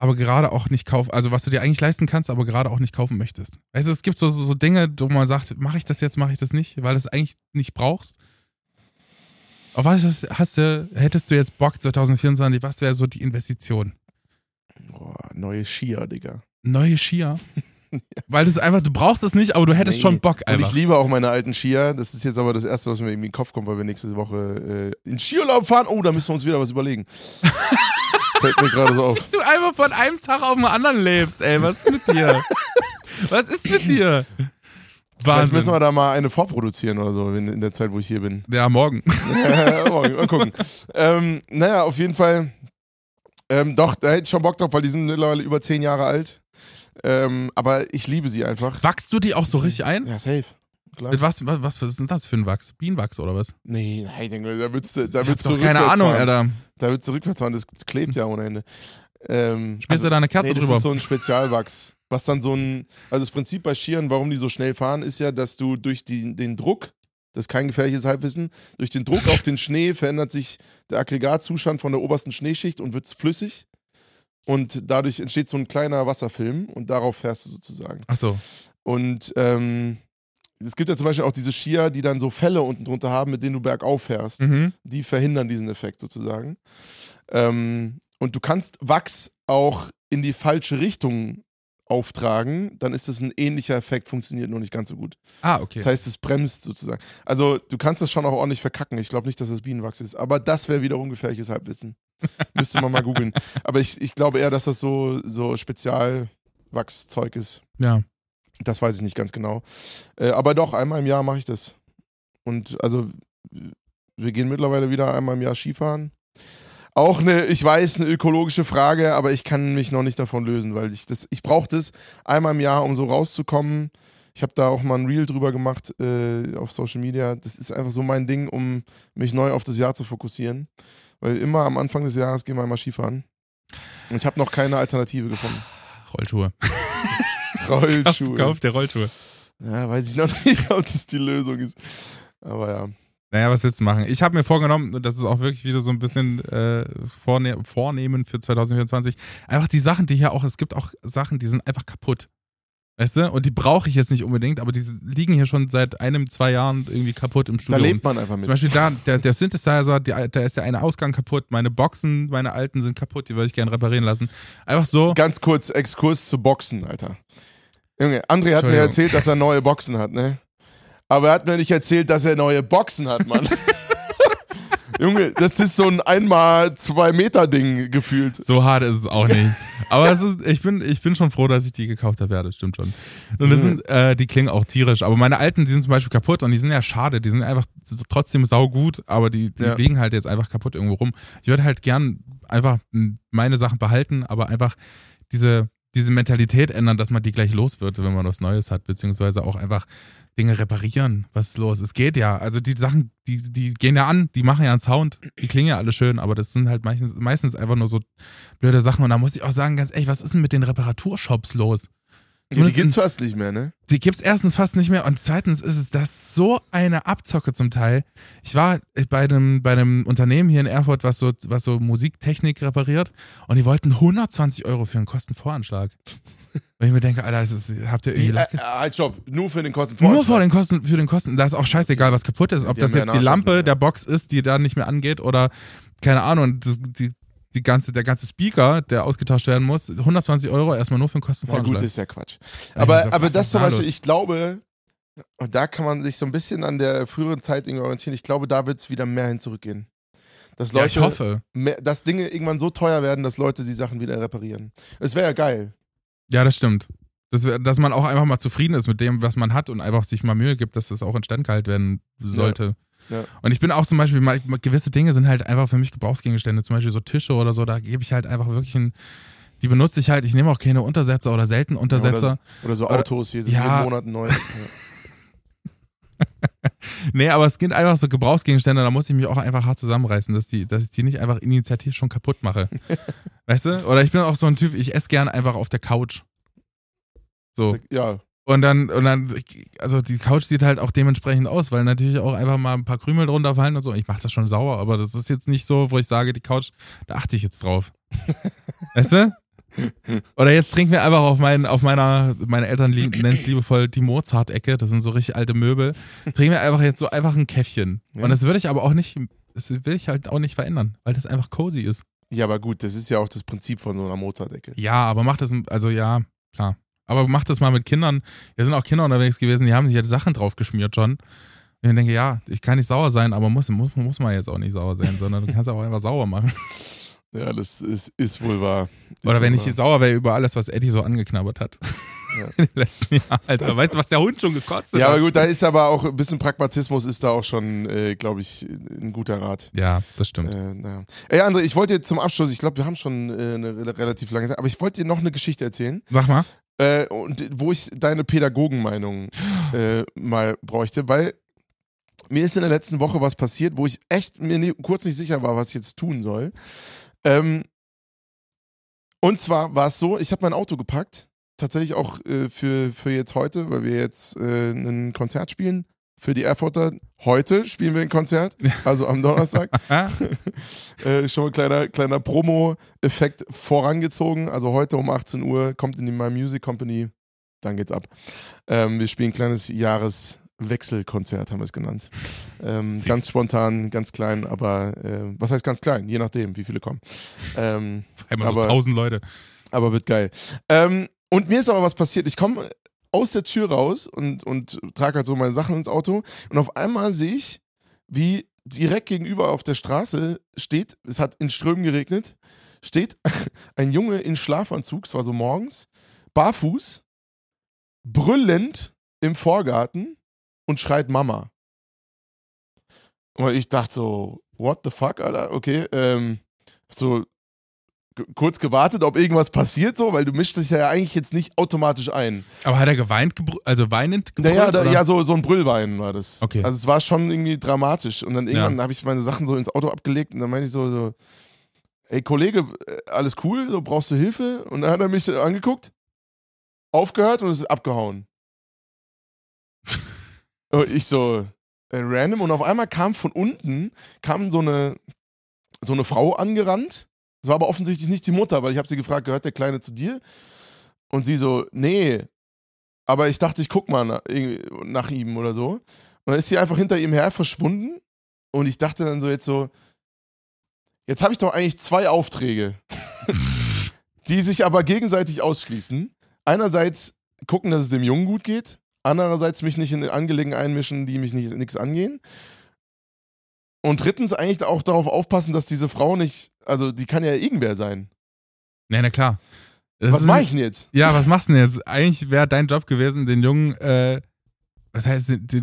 aber gerade auch nicht kaufen, also was du dir eigentlich leisten kannst, aber gerade auch nicht kaufen möchtest? Weißt du, es gibt so, so, so Dinge, wo man sagt, mache ich das jetzt, mache ich das nicht, weil du es eigentlich nicht brauchst. Auf was hast, hast du, hättest du jetzt Bock 2024, was wäre so die Investition? Boah, neue Skier, Digga. Neue Skier? Weil das einfach, du brauchst es nicht, aber du hättest Nee. schon Bock Und einfach. ich liebe auch meine alten Skier. Das ist jetzt aber das Erste, was mir irgendwie in den Kopf kommt, weil wir nächste Woche äh, in Skiurlaub fahren. Oh, da müssen wir uns wieder was überlegen. Fällt mir gerade so auf. du einfach von einem Tag auf den anderen lebst, ey. Was ist mit dir? Was ist mit dir? Vielleicht müssen Wahnsinn. wir da mal eine vorproduzieren oder so in, in der Zeit, wo ich hier bin. Ja, morgen. Ja, mal, gucken. ähm, naja, auf jeden Fall. Ähm, doch, da hätte ich schon Bock drauf, weil die sind mittlerweile über zehn Jahre alt. Ähm, aber ich liebe sie einfach. Wachst du die auch so richtig ein? Ja, safe. Klar. Was, was, was ist denn das für ein Wachs? Bienenwachs oder was? Nee, nein, da würdest du, da würdest du keine Ahnung, fahren. Alter. Da würdest du rückwärts fahren, das klebt ja ohne Ende. Ähm, Spielst du da eine Kerze nee, das drüber? ist so ein Spezialwachs. Was dann so ein, also das Prinzip bei Skiern, warum die so schnell fahren, ist ja, dass du durch die, den Druck, das ist kein gefährliches Halbwissen, durch den Druck auf den Schnee verändert sich der Aggregatzustand von der obersten Schneeschicht und wird flüssig. Und dadurch entsteht so ein kleiner Wasserfilm und darauf fährst du sozusagen. Ach so. Und ähm, es gibt ja zum Beispiel auch diese Skier, die dann so Fälle unten drunter haben, mit denen du bergauf fährst Mhm. die verhindern diesen Effekt sozusagen. Ähm, und du kannst Wachs auch in die falsche Richtung auftragen, dann ist das ein ähnlicher Effekt, funktioniert nur nicht ganz so gut. Ah, okay. Das heißt, es bremst sozusagen. Also du kannst das schon auch ordentlich verkacken. Ich glaube nicht, dass das Bienenwachs ist, aber das wäre wiederum gefährliches Halbwissen. Müsste man mal googeln. Aber ich, ich glaube eher, dass das so, so Spezialwachszeug ist. ja. Das weiß ich nicht ganz genau. Äh, aber doch, einmal im Jahr mache ich das. Und also, wir gehen mittlerweile wieder einmal im Jahr Skifahren. Auch eine, ich weiß, eine ökologische Frage, aber ich kann mich noch nicht davon lösen, weil ich das, ich brauche das einmal im Jahr, um so rauszukommen. Ich habe da auch mal ein Reel drüber gemacht äh, auf Social Media. Das ist einfach so mein Ding, um mich neu auf das Jahr zu fokussieren. Weil immer am Anfang des Jahres gehen wir einmal Skifahren. Und ich habe noch keine Alternative gefunden. Rollschuhe. Rollschuhe. Kauf dir Rollschuhe. Ja, weiß ich noch nicht, ob das die Lösung ist. Aber ja. Naja, was willst du machen? Ich habe mir vorgenommen, und das ist auch wirklich wieder so ein bisschen äh, vorne vornehmen für 2024, einfach die Sachen, die hier auch, es gibt auch Sachen, die sind einfach kaputt. Weißt du? Und die brauche ich jetzt nicht unbedingt, aber die liegen hier schon seit einem, zwei Jahren irgendwie kaputt im Da Studio. lebt man einfach mit. Zum Beispiel da, der, der Synthesizer, die, da ist der eine Ausgang kaputt, meine Boxen, meine alten sind kaputt, die würde ich gerne reparieren lassen. Einfach so. Ganz kurz Exkurs zu Boxen, Alter. Junge, André hat mir erzählt, dass er neue Boxen hat, ne? Aber er hat mir nicht erzählt, dass er neue Boxen hat, Mann. Junge, das ist so ein einmal zwei Meter Ding gefühlt. So hart ist es auch nicht. Aber es ist, ich, bin, ich bin schon froh, dass ich die gekauft habe, ja, das stimmt schon. Und das sind, äh, die klingen auch tierisch. Aber meine alten, die sind zum Beispiel kaputt und die sind ja schade. Die sind einfach trotzdem saugut, aber die, die Ja. liegen halt jetzt einfach kaputt irgendwo rum. Ich würde halt gern einfach meine Sachen behalten, aber einfach diese, diese Mentalität ändern, dass man die gleich los wird, wenn man was Neues hat, beziehungsweise auch einfach Dinge reparieren. Was ist los? Es geht ja. Also die Sachen, die, die gehen ja an, die machen ja einen Sound, die klingen ja alle schön, aber das sind halt meistens, meistens einfach nur so blöde Sachen. Und da muss ich auch sagen, ganz ehrlich, was ist denn mit den Reparaturshops los? Die Zumindest gibt's fast nicht mehr, ne? die gibt's erstens fast nicht mehr und zweitens ist es das so eine Abzocke zum Teil. Ich war bei einem, bei einem Unternehmen hier in Erfurt, was so, was so Musiktechnik repariert und die wollten 120 Euro für einen Kostenvoranschlag. Wenn ich mir denke, Alter, ist, habt ihr Die, irgendwie äh, halt, stopp. Nur für den Kosten nur vor den Kosten, für den Kosten, da ist auch scheißegal, was kaputt ist. Ob Die das ja jetzt die Lampe ja. der Box ist, die da nicht mehr angeht oder keine Ahnung, das, die, die ganze, der ganze Speaker, der ausgetauscht werden muss, 120 Euro erstmal nur für einen Ja, Kostenvoranschlag. gut, das ist ja Quatsch. Ja, Aber, das ja aber fast das zum. Beispiel, ich glaube, und da kann man sich so ein bisschen an der früheren Zeit orientieren, ich glaube, da wird es wieder mehr hin zurückgehen. Dass ja, Leute, ich hoffe. Mehr, dass Dinge irgendwann so teuer werden, dass Leute die Sachen wieder reparieren. Es wäre ja geil. Ja, das stimmt. Das, dass man auch einfach mal zufrieden ist mit dem, was man hat und einfach sich mal Mühe gibt, dass das auch instand gehalten werden sollte. Ja. Und ich bin auch zum Beispiel, mal- gewisse Dinge sind halt einfach für mich Gebrauchsgegenstände, zum Beispiel so Tische oder so, da gebe ich halt einfach wirklich ein, die benutze ich halt, ich nehme auch keine Untersetzer oder selten Untersetzer. Oder so Oder- Autos hier, ja. jeden Monat neues. Nee, aber es sind einfach so Gebrauchsgegenstände, da muss ich mich auch einfach hart zusammenreißen, dass, die, dass ich die nicht einfach initiativ schon kaputt mache. weißt du? Oder ich bin auch so ein Typ, ich esse gern einfach auf der Couch. So. Ja, Und dann, und dann, also die Couch sieht halt auch dementsprechend aus, weil natürlich auch einfach mal ein paar Krümel drunter fallen und so. Ich mache das schon sauer, aber das ist jetzt nicht so, wo ich sage, die Couch, da achte ich jetzt drauf. weißt du? Oder jetzt trinken wir einfach auf, mein, auf meiner, meine Eltern nennen es liebevoll die Mozart-Ecke, das sind so richtig alte Möbel. Trinken wir einfach jetzt so einfach ein Käffchen. Ja. Und das würde ich aber auch nicht, das will ich halt auch nicht verändern, weil das einfach cozy ist. Ja, aber gut, das ist ja auch das Prinzip von so einer Mozart-Ecke. Ja, aber mach das, also ja, klar. Aber mach das mal mit Kindern. Da sind auch Kinder unterwegs gewesen, die haben sich halt Sachen drauf geschmiert schon. Und ich denke, ja, ich kann nicht sauer sein, aber muss, muss, muss man jetzt auch nicht sauer sein, sondern du kannst auch einfach sauer machen. Ja, das ist, ist wohl wahr. Ist Oder wenn ich wahr. sauer wäre über alles, was Eddie so angeknabbert hat. Ja. In den letzten Jahren, Alter. Weißt du, was der Hund schon gekostet Ja, hat? aber gut, da ist aber auch ein bisschen Pragmatismus ist da auch schon, äh, glaube ich, ein guter Rat. Ja, das stimmt. Äh, naja. Ey, André, ich wollte dir zum Abschluss, ich glaube, wir haben schon äh, eine re- relativ lange Zeit, aber ich wollte dir noch eine Geschichte erzählen, Sag mal. Äh, und, wo ich deine Pädagogenmeinung äh, mal bräuchte, weil mir ist in der letzten Woche was passiert, wo ich echt mir nie, kurz nicht sicher war, was ich jetzt tun soll. Ähm, und zwar war es so, ich habe mein Auto gepackt, tatsächlich auch äh, für, für jetzt heute, weil wir jetzt äh, ein Konzert spielen. Für die Erfurter heute spielen wir ein Konzert, also am Donnerstag. Äh, schon ein kleiner, kleiner Promo-Effekt vorangezogen. Also heute um 18 Uhr kommt in die My Music Company, dann geht's ab. Ähm, wir spielen ein kleines Jahreswechselkonzert, haben wir es genannt. Ähm, ganz spontan, ganz klein, aber äh, was heißt ganz klein? Je nachdem, wie viele kommen. Ähm, einmal so Aber- tausend Leute. aber wird geil. Ähm, und mir ist aber was passiert. Ich komme aus der Tür raus und, und trage halt so meine Sachen ins Auto und auf einmal sehe ich, wie direkt gegenüber auf der Straße steht, es hat in Strömen geregnet, steht ein Junge in Schlafanzug, es war so morgens, barfuß, brüllend im Vorgarten und schreit Mama. Und ich dachte so, what the fuck, Alter? Okay, ähm, so kurz gewartet, ob irgendwas passiert so, weil du mischst dich ja eigentlich jetzt nicht automatisch ein. Aber hat er geweint, also weinend gebrüllt? Naja, da, ja, so, so ein Brüllwein war das. Okay. Also es war schon irgendwie dramatisch. Und dann irgendwann Ja. habe ich meine Sachen so ins Auto abgelegt und dann meinte ich so, so ey Kollege, äh, alles cool, so brauchst du Hilfe? Und dann hat er mich angeguckt, aufgehört und ist abgehauen. und ich so, äh, random und auf einmal kam von unten, kam so eine, so eine Frau angerannt. Das war aber offensichtlich nicht die Mutter, weil ich habe sie gefragt, gehört der Kleine zu dir? Und sie so, nee, aber ich dachte, ich guck mal nach, nach ihm oder so. Und dann ist sie einfach hinter ihm her verschwunden. Und ich dachte dann so jetzt so, jetzt habe ich doch eigentlich zwei Aufträge, die sich aber gegenseitig ausschließen. Einerseits gucken, dass es dem Jungen gut geht. Andererseits mich nicht in Angelegenheiten einmischen, die mich nicht nichts angehen. Und drittens eigentlich auch darauf aufpassen, dass diese Frau nicht, also die kann ja irgendwer sein. Nee, na klar. Das Was mache ich denn jetzt? Ja, was machst du denn jetzt? Eigentlich wäre dein Job gewesen, den Jungen, äh, was heißt, die,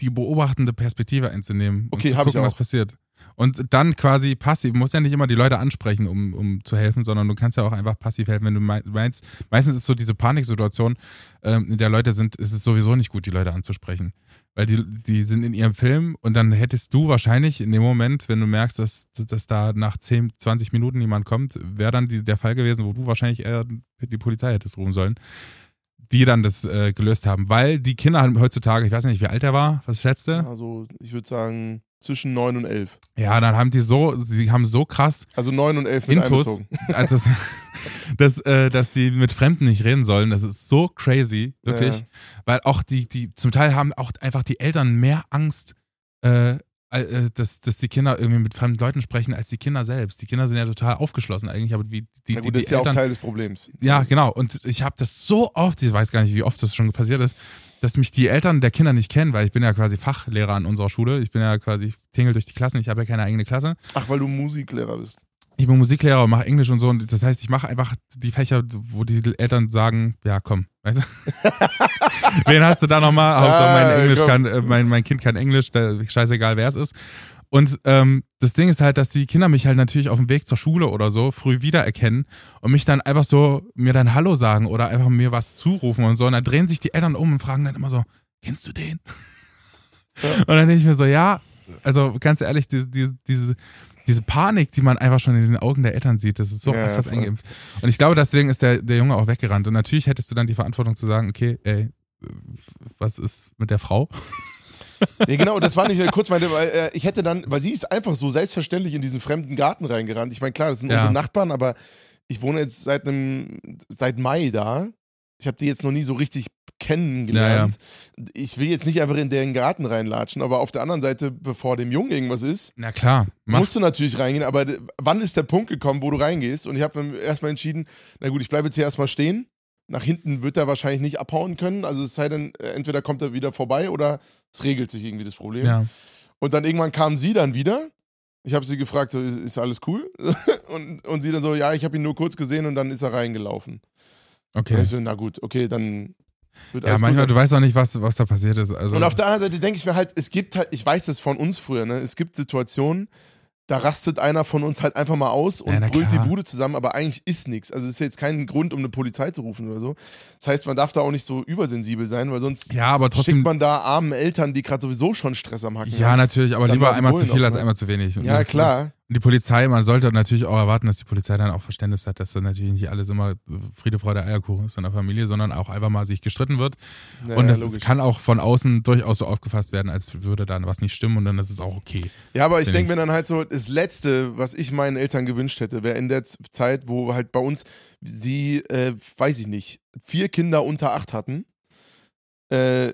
die, beobachtende Perspektive einzunehmen. und Okay, zu hab ich gucken, was auch. passiert. Und dann quasi passiv, du musst ja nicht immer die Leute ansprechen, um, um zu helfen, sondern du kannst ja auch einfach passiv helfen, wenn du mei- meinst, meistens ist so diese Paniksituation, ähm, in der Leute sind, ist es sowieso nicht gut, die Leute anzusprechen. Weil die, die sind in ihrem Film und dann hättest du wahrscheinlich in dem Moment, wenn du merkst, dass, dass da nach 10, 20 Minuten jemand kommt, wäre dann die, der Fall gewesen, wo du wahrscheinlich eher die Polizei hättest rufen sollen, die dann das äh, gelöst haben. Weil die Kinder haben heutzutage, ich weiß nicht, wie alt er war, was schätzt du? Also ich würde sagen zwischen 9 und 11. Ja, dann haben die so, sie haben so krass Also 9 und 11 mit Intus, einbezogen. als das, dass, äh, dass die mit Fremden nicht reden sollen. Das ist so crazy, wirklich. Ja. Weil auch die, die, zum Teil haben auch einfach die Eltern mehr Angst, äh, äh, dass, dass die Kinder irgendwie mit fremden Leuten sprechen, als die Kinder selbst. Die Kinder sind ja total aufgeschlossen eigentlich, aber wie die, Na die, gut, die das ist ja auch Eltern. Teil des Problems. Ja, genau. Und ich habe das so oft, ich weiß gar nicht, wie oft das schon passiert ist, dass mich die Eltern der Kinder nicht kennen, weil ich bin ja quasi Fachlehrer an unserer Schule. Ich bin ja quasi, ich tingel durch die Klassen, ich habe ja keine eigene Klasse. Ach, weil du Musiklehrer bist. Ich bin Musiklehrer und mache Englisch und so. Und das heißt, ich mache einfach die Fächer, wo die Eltern sagen, ja, komm, weißt du? Wen hast du da nochmal? Hauptsache mein, Ah, Englisch kann, äh, mein, mein Kind kann Englisch, da, scheißegal wer es ist. Und ähm, das Ding ist halt, dass die Kinder mich halt natürlich auf dem Weg zur Schule oder so früh wiedererkennen und mich dann einfach so, mir dann Hallo sagen oder einfach mir was zurufen und so. Und dann drehen sich die Eltern um und fragen dann immer so, kennst du den? Und dann denke ich mir so, ja, also ganz ehrlich, diese, diese, diese, diese Panik, die man einfach schon in den Augen der Eltern sieht, das ist so Ja, ja, krass voll. eingeimpft. Und ich glaube, deswegen ist der, der Junge auch weggerannt. Und natürlich hättest du dann die Verantwortung zu sagen, okay, ey, was ist mit der Frau? Ja, genau, das war nicht kurz meine, weil äh, ich hätte dann, weil sie ist einfach so selbstverständlich in diesen fremden Garten reingerannt. Ich meine, klar, das sind Ja. unsere Nachbarn, aber ich wohne jetzt seit einem, seit Mai da. Ich habe die jetzt noch nie so richtig kennengelernt. Ich will jetzt nicht einfach in deren Garten reinlatschen, aber auf der anderen Seite, bevor dem Jungen irgendwas ist, Na klar, mach. musst du natürlich reingehen. Aber wann ist der Punkt gekommen, wo du reingehst? Und ich habe erstmal entschieden, na gut, ich bleibe jetzt hier erstmal stehen. Nach hinten wird er wahrscheinlich nicht abhauen können. Also es sei denn, äh, entweder kommt er wieder vorbei oder es regelt sich irgendwie das Problem. Ja. Und dann irgendwann kam sie dann wieder. Ich habe sie gefragt, so, ist, ist alles cool? und, und sie dann so, ja, ich habe ihn nur kurz gesehen und dann ist er reingelaufen. Und Okay. ich so, na gut, okay, dann wird Ja, alles manchmal, gut. du weißt auch nicht, was, was da passiert ist. Also, Und auf der anderen Seite denke ich mir halt, es gibt halt, ich weiß es von uns früher, ne? Es gibt Situationen, da rastet einer von uns halt einfach mal aus und Ja, brüllt die Bude zusammen, aber eigentlich ist nichts. Also es ist jetzt kein Grund, um eine Polizei zu rufen oder so. Das heißt, man darf da auch nicht so übersensibel sein, weil sonst ja, aber trotzdem. schickt man da armen Eltern, die gerade sowieso schon Stress am Hacken Ja, haben. natürlich, aber lieber einmal zu viel als mal. einmal zu wenig. Und Ja, klar. Die Polizei, man sollte natürlich auch erwarten, dass die Polizei dann auch Verständnis hat, dass dann natürlich nicht alles immer Friede, Freude, Eierkuchen ist in der Familie, sondern auch einfach mal sich gestritten wird. Ja, und das ist, kann auch von außen durchaus so aufgefasst werden, als würde dann was nicht stimmen und dann ist es auch okay. Ja, aber ich denke mir dann halt so, das Letzte, was ich meinen Eltern gewünscht hätte, wäre in der Zeit, wo halt bei uns sie, äh, weiß ich nicht, vier Kinder unter acht hatten, äh,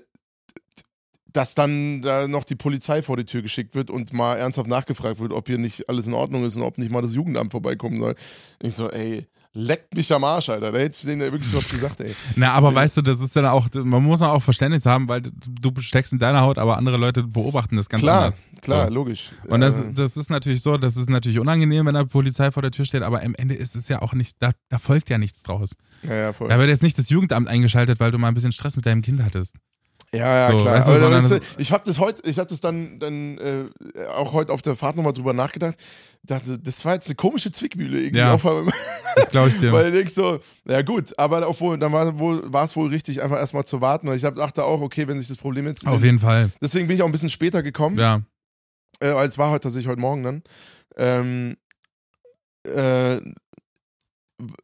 dass dann da noch die Polizei vor die Tür geschickt wird und mal ernsthaft nachgefragt wird, ob hier nicht alles in Ordnung ist und ob nicht mal das Jugendamt vorbeikommen soll. Ich so, ey, leckt mich am Arsch, Alter. Da hätte ich denen ja wirklich was gesagt, ey. Na, aber weißt du, das ist dann auch, man muss auch Verständnis haben, weil du steckst in deiner Haut, aber andere Leute beobachten das ganz Klar, anders. klar, So. logisch. Und das, Äh, das ist natürlich so, das ist natürlich unangenehm, wenn da Polizei vor der Tür steht, aber am Ende ist es ja auch nicht, da, da folgt ja nichts draus. ja, ja, voll. Da wird jetzt nicht das Jugendamt eingeschaltet, weil du mal ein bisschen Stress mit deinem Kind hattest. Ja, ja, So, klar. weißt du, Aber sondern ich habe das heute, ich habe das dann, dann äh, auch heute auf der Fahrt nochmal drüber nachgedacht. Dachte, das war jetzt eine komische Zwickmühle irgendwie. Ja. Auf, einmal. Das glaube ich dir. Weil ich so, ja gut, aber obwohl, dann war wohl, es wohl richtig, einfach erstmal zu warten. Weil ich dachte auch, okay, wenn sich das Problem jetzt. Auf jeden Fall. Deswegen bin ich auch ein bisschen später gekommen. Ja. Äh, weil es war heute tatsächlich heute Morgen dann. Ähm, äh,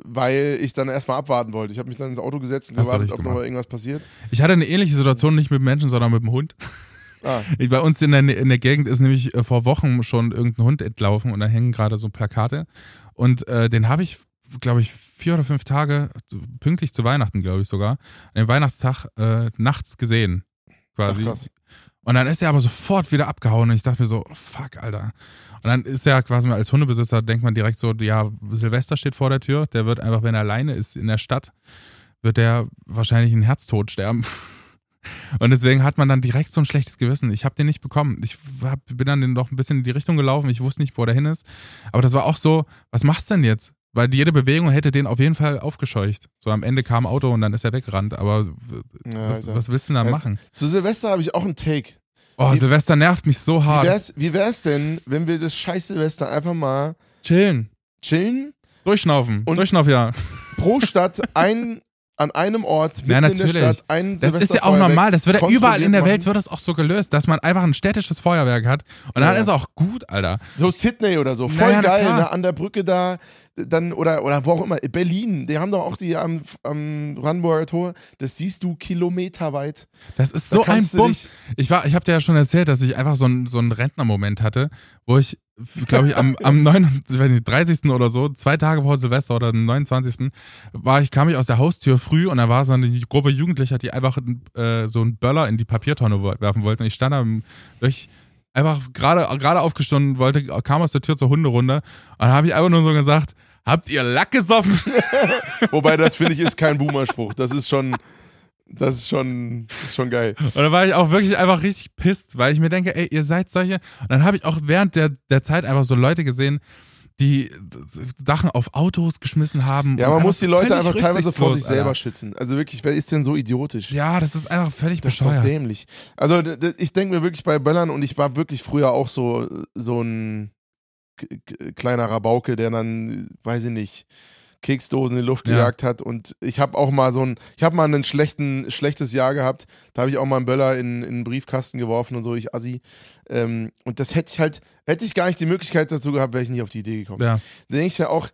weil ich dann erstmal abwarten wollte. Ich habe mich dann ins Auto gesetzt und Hast gewartet, ob noch mal irgendwas passiert. Ich hatte eine ähnliche Situation, nicht mit Menschen, sondern mit dem Hund. Ah, Bei uns in der, in der Gegend ist nämlich äh, vor Wochen schon irgendein Hund entlaufen und da hängen gerade so Plakate. Und äh, den habe ich, glaube ich, vier oder fünf Tage, pünktlich zu Weihnachten, glaube ich sogar, an dem Weihnachtstag äh, nachts gesehen. ach, Quasi. krass. Und dann ist er aber sofort wieder abgehauen und ich dachte mir so, fuck, Alter. Und dann ist er quasi als Hundebesitzer, denkt man direkt so, ja, Silvester steht vor der Tür, der wird einfach, wenn er alleine ist in der Stadt, wird der wahrscheinlich einen Herztod sterben. Und deswegen hat man dann direkt so ein schlechtes Gewissen. Ich habe den nicht bekommen. Ich hab, bin dann noch ein bisschen in die Richtung gelaufen. Ich wusste nicht, wo der hin ist. Aber das war auch so, was machst du denn jetzt? Weil jede Bewegung hätte den auf jeden Fall aufgescheucht. So am Ende kam ein Auto und dann ist er weggerannt. Aber Ja, was, willst du denn da Jetzt- machen? Zu Silvester habe ich auch einen Take. Oh, Wie- Silvester nervt mich so Wie hart. wär's, wie wär's denn, wenn wir das scheiß Silvester einfach mal Chillen. chillen? Durchschnaufen. Und- Durchschnaufjahr. Pro Stadt ein, an einem Ort, mitten Ja, in der natürlich. Stadt, ein Das ist ja auch normal. Das wird ja überall in der kontrolliert Welt wird das auch so gelöst, dass man einfach ein städtisches Feuerwerk hat. Und dann Ja. ist auch gut, Alter. So Sydney oder so, voll Naja, na geil, klar. ne, an der Brücke da, dann, oder, oder wo auch immer, Berlin, die haben doch auch die am, am Brandenburger Tor, das siehst du kilometerweit. Das ist Da so ein Bums. Ich war, ich habe dir ja schon erzählt, dass ich einfach so einen so einen Rentnermoment hatte, wo ich, glaube ich, am, am 9, ich weiß nicht, 30. oder so, zwei Tage vor Silvester oder am 29. war ich, kam ich aus der Haustür früh und da war so eine Gruppe Jugendlicher, die einfach äh, so einen Böller in die Papiertonne werfen wollten. Und ich stand da durch, einfach gerade gerade aufgestanden, wollte, kam aus der Tür zur Hunderunde und dann habe ich einfach nur so gesagt, habt ihr Lack gesoffen? Wobei, das finde ich ist kein Boomer-Spruch. Das ist schon, das ist schon, das ist schon geil. Und da war ich auch wirklich einfach richtig pisst, weil ich mir denke, ey, ihr seid solche. Und dann habe ich auch während der, der Zeit einfach so Leute gesehen, die Sachen auf Autos geschmissen haben. Ja, man muss die Leute einfach teilweise vor sich selber Alter. schützen. Also wirklich, wer ist denn so idiotisch? Ja, das ist einfach völlig Das ist doch bescheuert. dämlich. Also ich denke mir wirklich bei Böllern und ich war wirklich früher auch so, so ein kleiner Rabauke, der dann, weiß ich nicht, Keksdosen in die Luft Ja. gejagt hat und ich habe auch mal so ein, ich habe mal ein schlechtes Jahr gehabt, da habe ich auch mal einen Böller in, in einen Briefkasten geworfen und so, ich Assi. Ähm, und das hätte ich halt, hätte ich gar nicht die Möglichkeit dazu gehabt, wäre ich nicht auf die Idee gekommen. Ja. Da denke ich ja auch,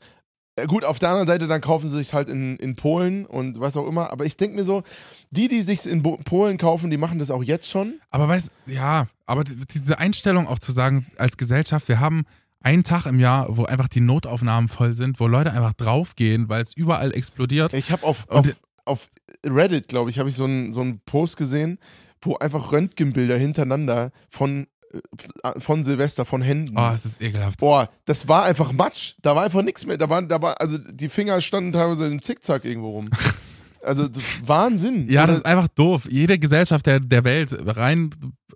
Äh, Gut, auf der anderen Seite, dann kaufen sie sich halt in, in Polen und was auch immer. Aber ich denke mir so, die, die sich in Bo Polen kaufen, die machen das auch jetzt schon. Aber weißt, ja, aber die- diese Einstellung auch zu sagen, als Gesellschaft, wir haben einen Tag im Jahr, wo einfach die Notaufnahmen voll sind, wo Leute einfach draufgehen, weil es überall explodiert. Ich habe auf, auf, auf Reddit, glaube ich, habe ich so einen so einen Post gesehen, wo einfach Röntgenbilder hintereinander von, äh, von Silvester, von Händen. Oh, es ist ekelhaft. Boah, das war einfach Matsch. Da war einfach nichts mehr. Da war, da war, also die Finger standen teilweise im Zickzack irgendwo rum. Also Wahnsinn. Ja, das ist einfach doof. Jede Gesellschaft der, der Welt, rein,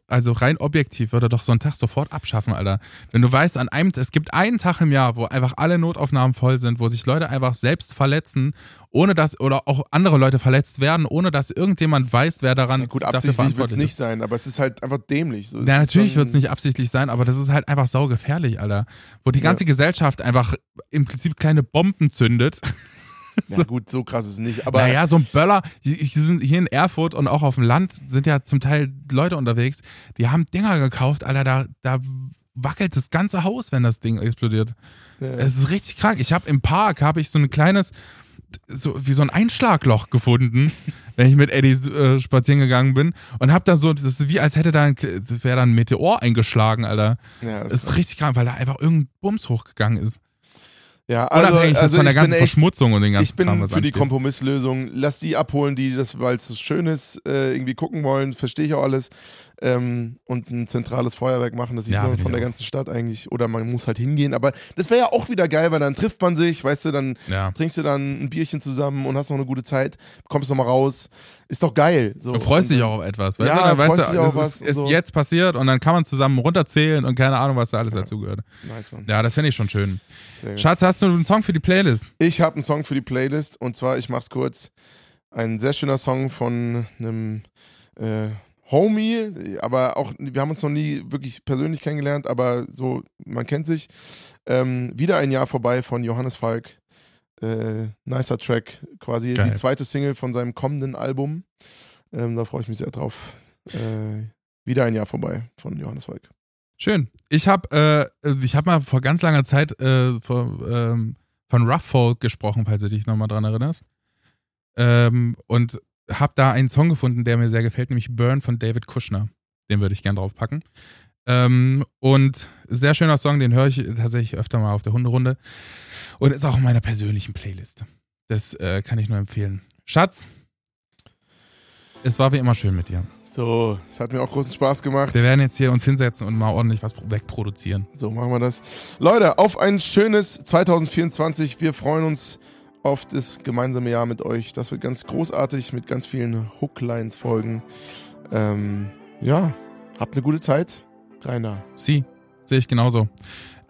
also rein objektiv, würde doch so einen Tag sofort abschaffen, Alter. Wenn du weißt, an einem, es gibt einen Tag im Jahr, wo einfach alle Notaufnahmen voll sind, wo sich Leute einfach selbst verletzen, ohne dass, oder auch andere Leute verletzt werden, ohne dass irgendjemand weiß, wer daran Na gut, absichtlich wird es nicht ist. sein, aber es ist halt einfach dämlich. So, Ja, natürlich wird es nicht absichtlich sein, aber das ist halt einfach saugefährlich, Alter. Wo die Ja. ganze Gesellschaft einfach im Prinzip kleine Bomben zündet. Ja, gut, so krass ist es nicht. Aber naja, so ein Böller, hier hier sind hier in Erfurt und auch auf dem Land sind ja zum Teil Leute unterwegs, die haben Dinger gekauft, Alter, da, da wackelt das ganze Haus, wenn das Ding explodiert. Ja. Es ist richtig krank. Ich habe im Park habe ich so ein kleines, so wie so ein Einschlagloch gefunden, wenn ich mit Eddie äh, spazieren gegangen bin und habe da so, das ist wie als hätte da ein, das wäre da ein Meteor eingeschlagen, Alter. ja, Das ist richtig krank, weil da einfach irgendein Bums hochgegangen ist. Ja, also, Unabhängig also von der ich bin ganzen echt, Verschmutzung und den ganzen Ich bin Kram, für die ansteht. Kompromisslösung. Lass die abholen, die das, weil es so schön ist, äh, irgendwie gucken wollen. Verstehe ich auch alles. Ähm, und ein zentrales Feuerwerk machen. Das sieht Ja, man von der auch. ganzen Stadt eigentlich. Oder man muss halt hingehen. Aber das wäre ja auch wieder geil, weil dann trifft man sich, weißt du, dann Ja. trinkst du dann ein Bierchen zusammen und hast noch eine gute Zeit, kommst noch mal raus. Ist doch geil. So. Du freust Und dich auch auf etwas. Weißt Ja, du, dann weißt freust du, dich das was ist, ist so. jetzt passiert und dann kann man zusammen runterzählen und keine Ahnung, was da alles dazugehört. Nice, Mann. Ja, das finde ich schon schön. Schatz, hast du einen Song für die Playlist? Ich habe einen Song für die Playlist und zwar, ich mach's kurz, ein sehr schöner Song von einem äh, Homie, aber auch, wir haben uns noch nie wirklich persönlich kennengelernt, aber so, man kennt sich. Ähm, wieder ein Jahr vorbei von Johannes Falk. Äh, nicer Track, quasi Geil. die zweite Single von seinem kommenden Album. Ähm, da freue ich mich sehr drauf. Äh, wieder ein Jahr vorbei von Johannes Falk. Schön. Ich habe äh, ich hab mal vor ganz langer Zeit äh, vor, ähm, von Rough Folk gesprochen, falls du dich nochmal dran erinnerst. Ähm, und habe da einen Song gefunden, der mir sehr gefällt, nämlich Burn von David Kushner. Den würde ich gern draufpacken. Ähm, und sehr schöner Song, den höre ich tatsächlich öfter mal auf der Hunderunde. Und ist auch in meiner persönlichen Playlist. Das äh, kann ich nur empfehlen. Schatz, es war wie immer schön mit dir. So, es hat mir auch großen Spaß gemacht. Wir werden jetzt hier uns hinsetzen und mal ordentlich was wegproduzieren. So machen wir das. Leute, auf ein schönes 2024. Wir freuen uns auf das gemeinsame Jahr mit euch. Das wird ganz großartig mit ganz vielen Hooklines folgen. Ähm, ja, habt eine gute Zeit. Rainer. Sie, sehe ich genauso.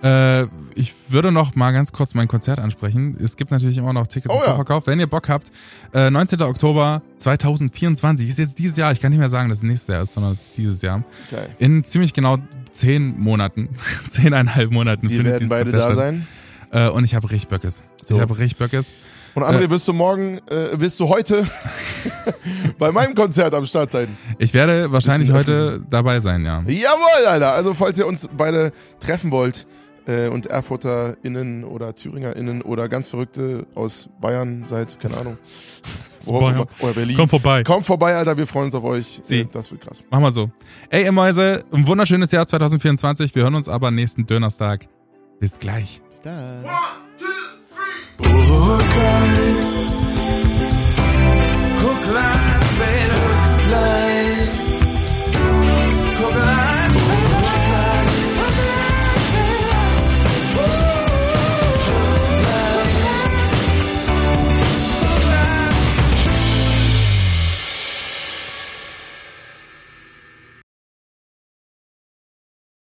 Äh, ich würde noch mal ganz kurz mein Konzert ansprechen. Es gibt natürlich immer noch Tickets Oh im ja. Vorverkauf. Wenn ihr Bock habt, äh, 19. Oktober 2024 ist jetzt dieses Jahr. Ich kann nicht mehr sagen, dass es nächstes Jahr ist, sondern es ist dieses Jahr. Geil. In ziemlich genau zehn Monaten, zehneinhalb Monaten Wir werden beide Konzert da statt. Äh, und ich habe richtig Böckes. So. Ich habe richtig Böckes. Und André, Äh. wirst du morgen, äh, wirst du heute bei meinem Konzert am Start sein? Ich werde wahrscheinlich heute dabei sein, ja. Jawohl, Alter. Also, falls ihr uns beide treffen wollt äh, und ErfurterInnen oder ThüringerInnen oder ganz Verrückte aus Bayern seid, keine Ahnung. Bayern. Oder Berlin. Komm vorbei. Kommt vorbei, Alter. Wir freuen uns auf euch. Sie. Äh, Das wird krass. Machen wir so. Ey, ihr Mäuse, ein wunderschönes Jahr 2024. Wir hören uns aber nächsten Donnerstag. Bis gleich. Bis dann. Hook lines, hook lines.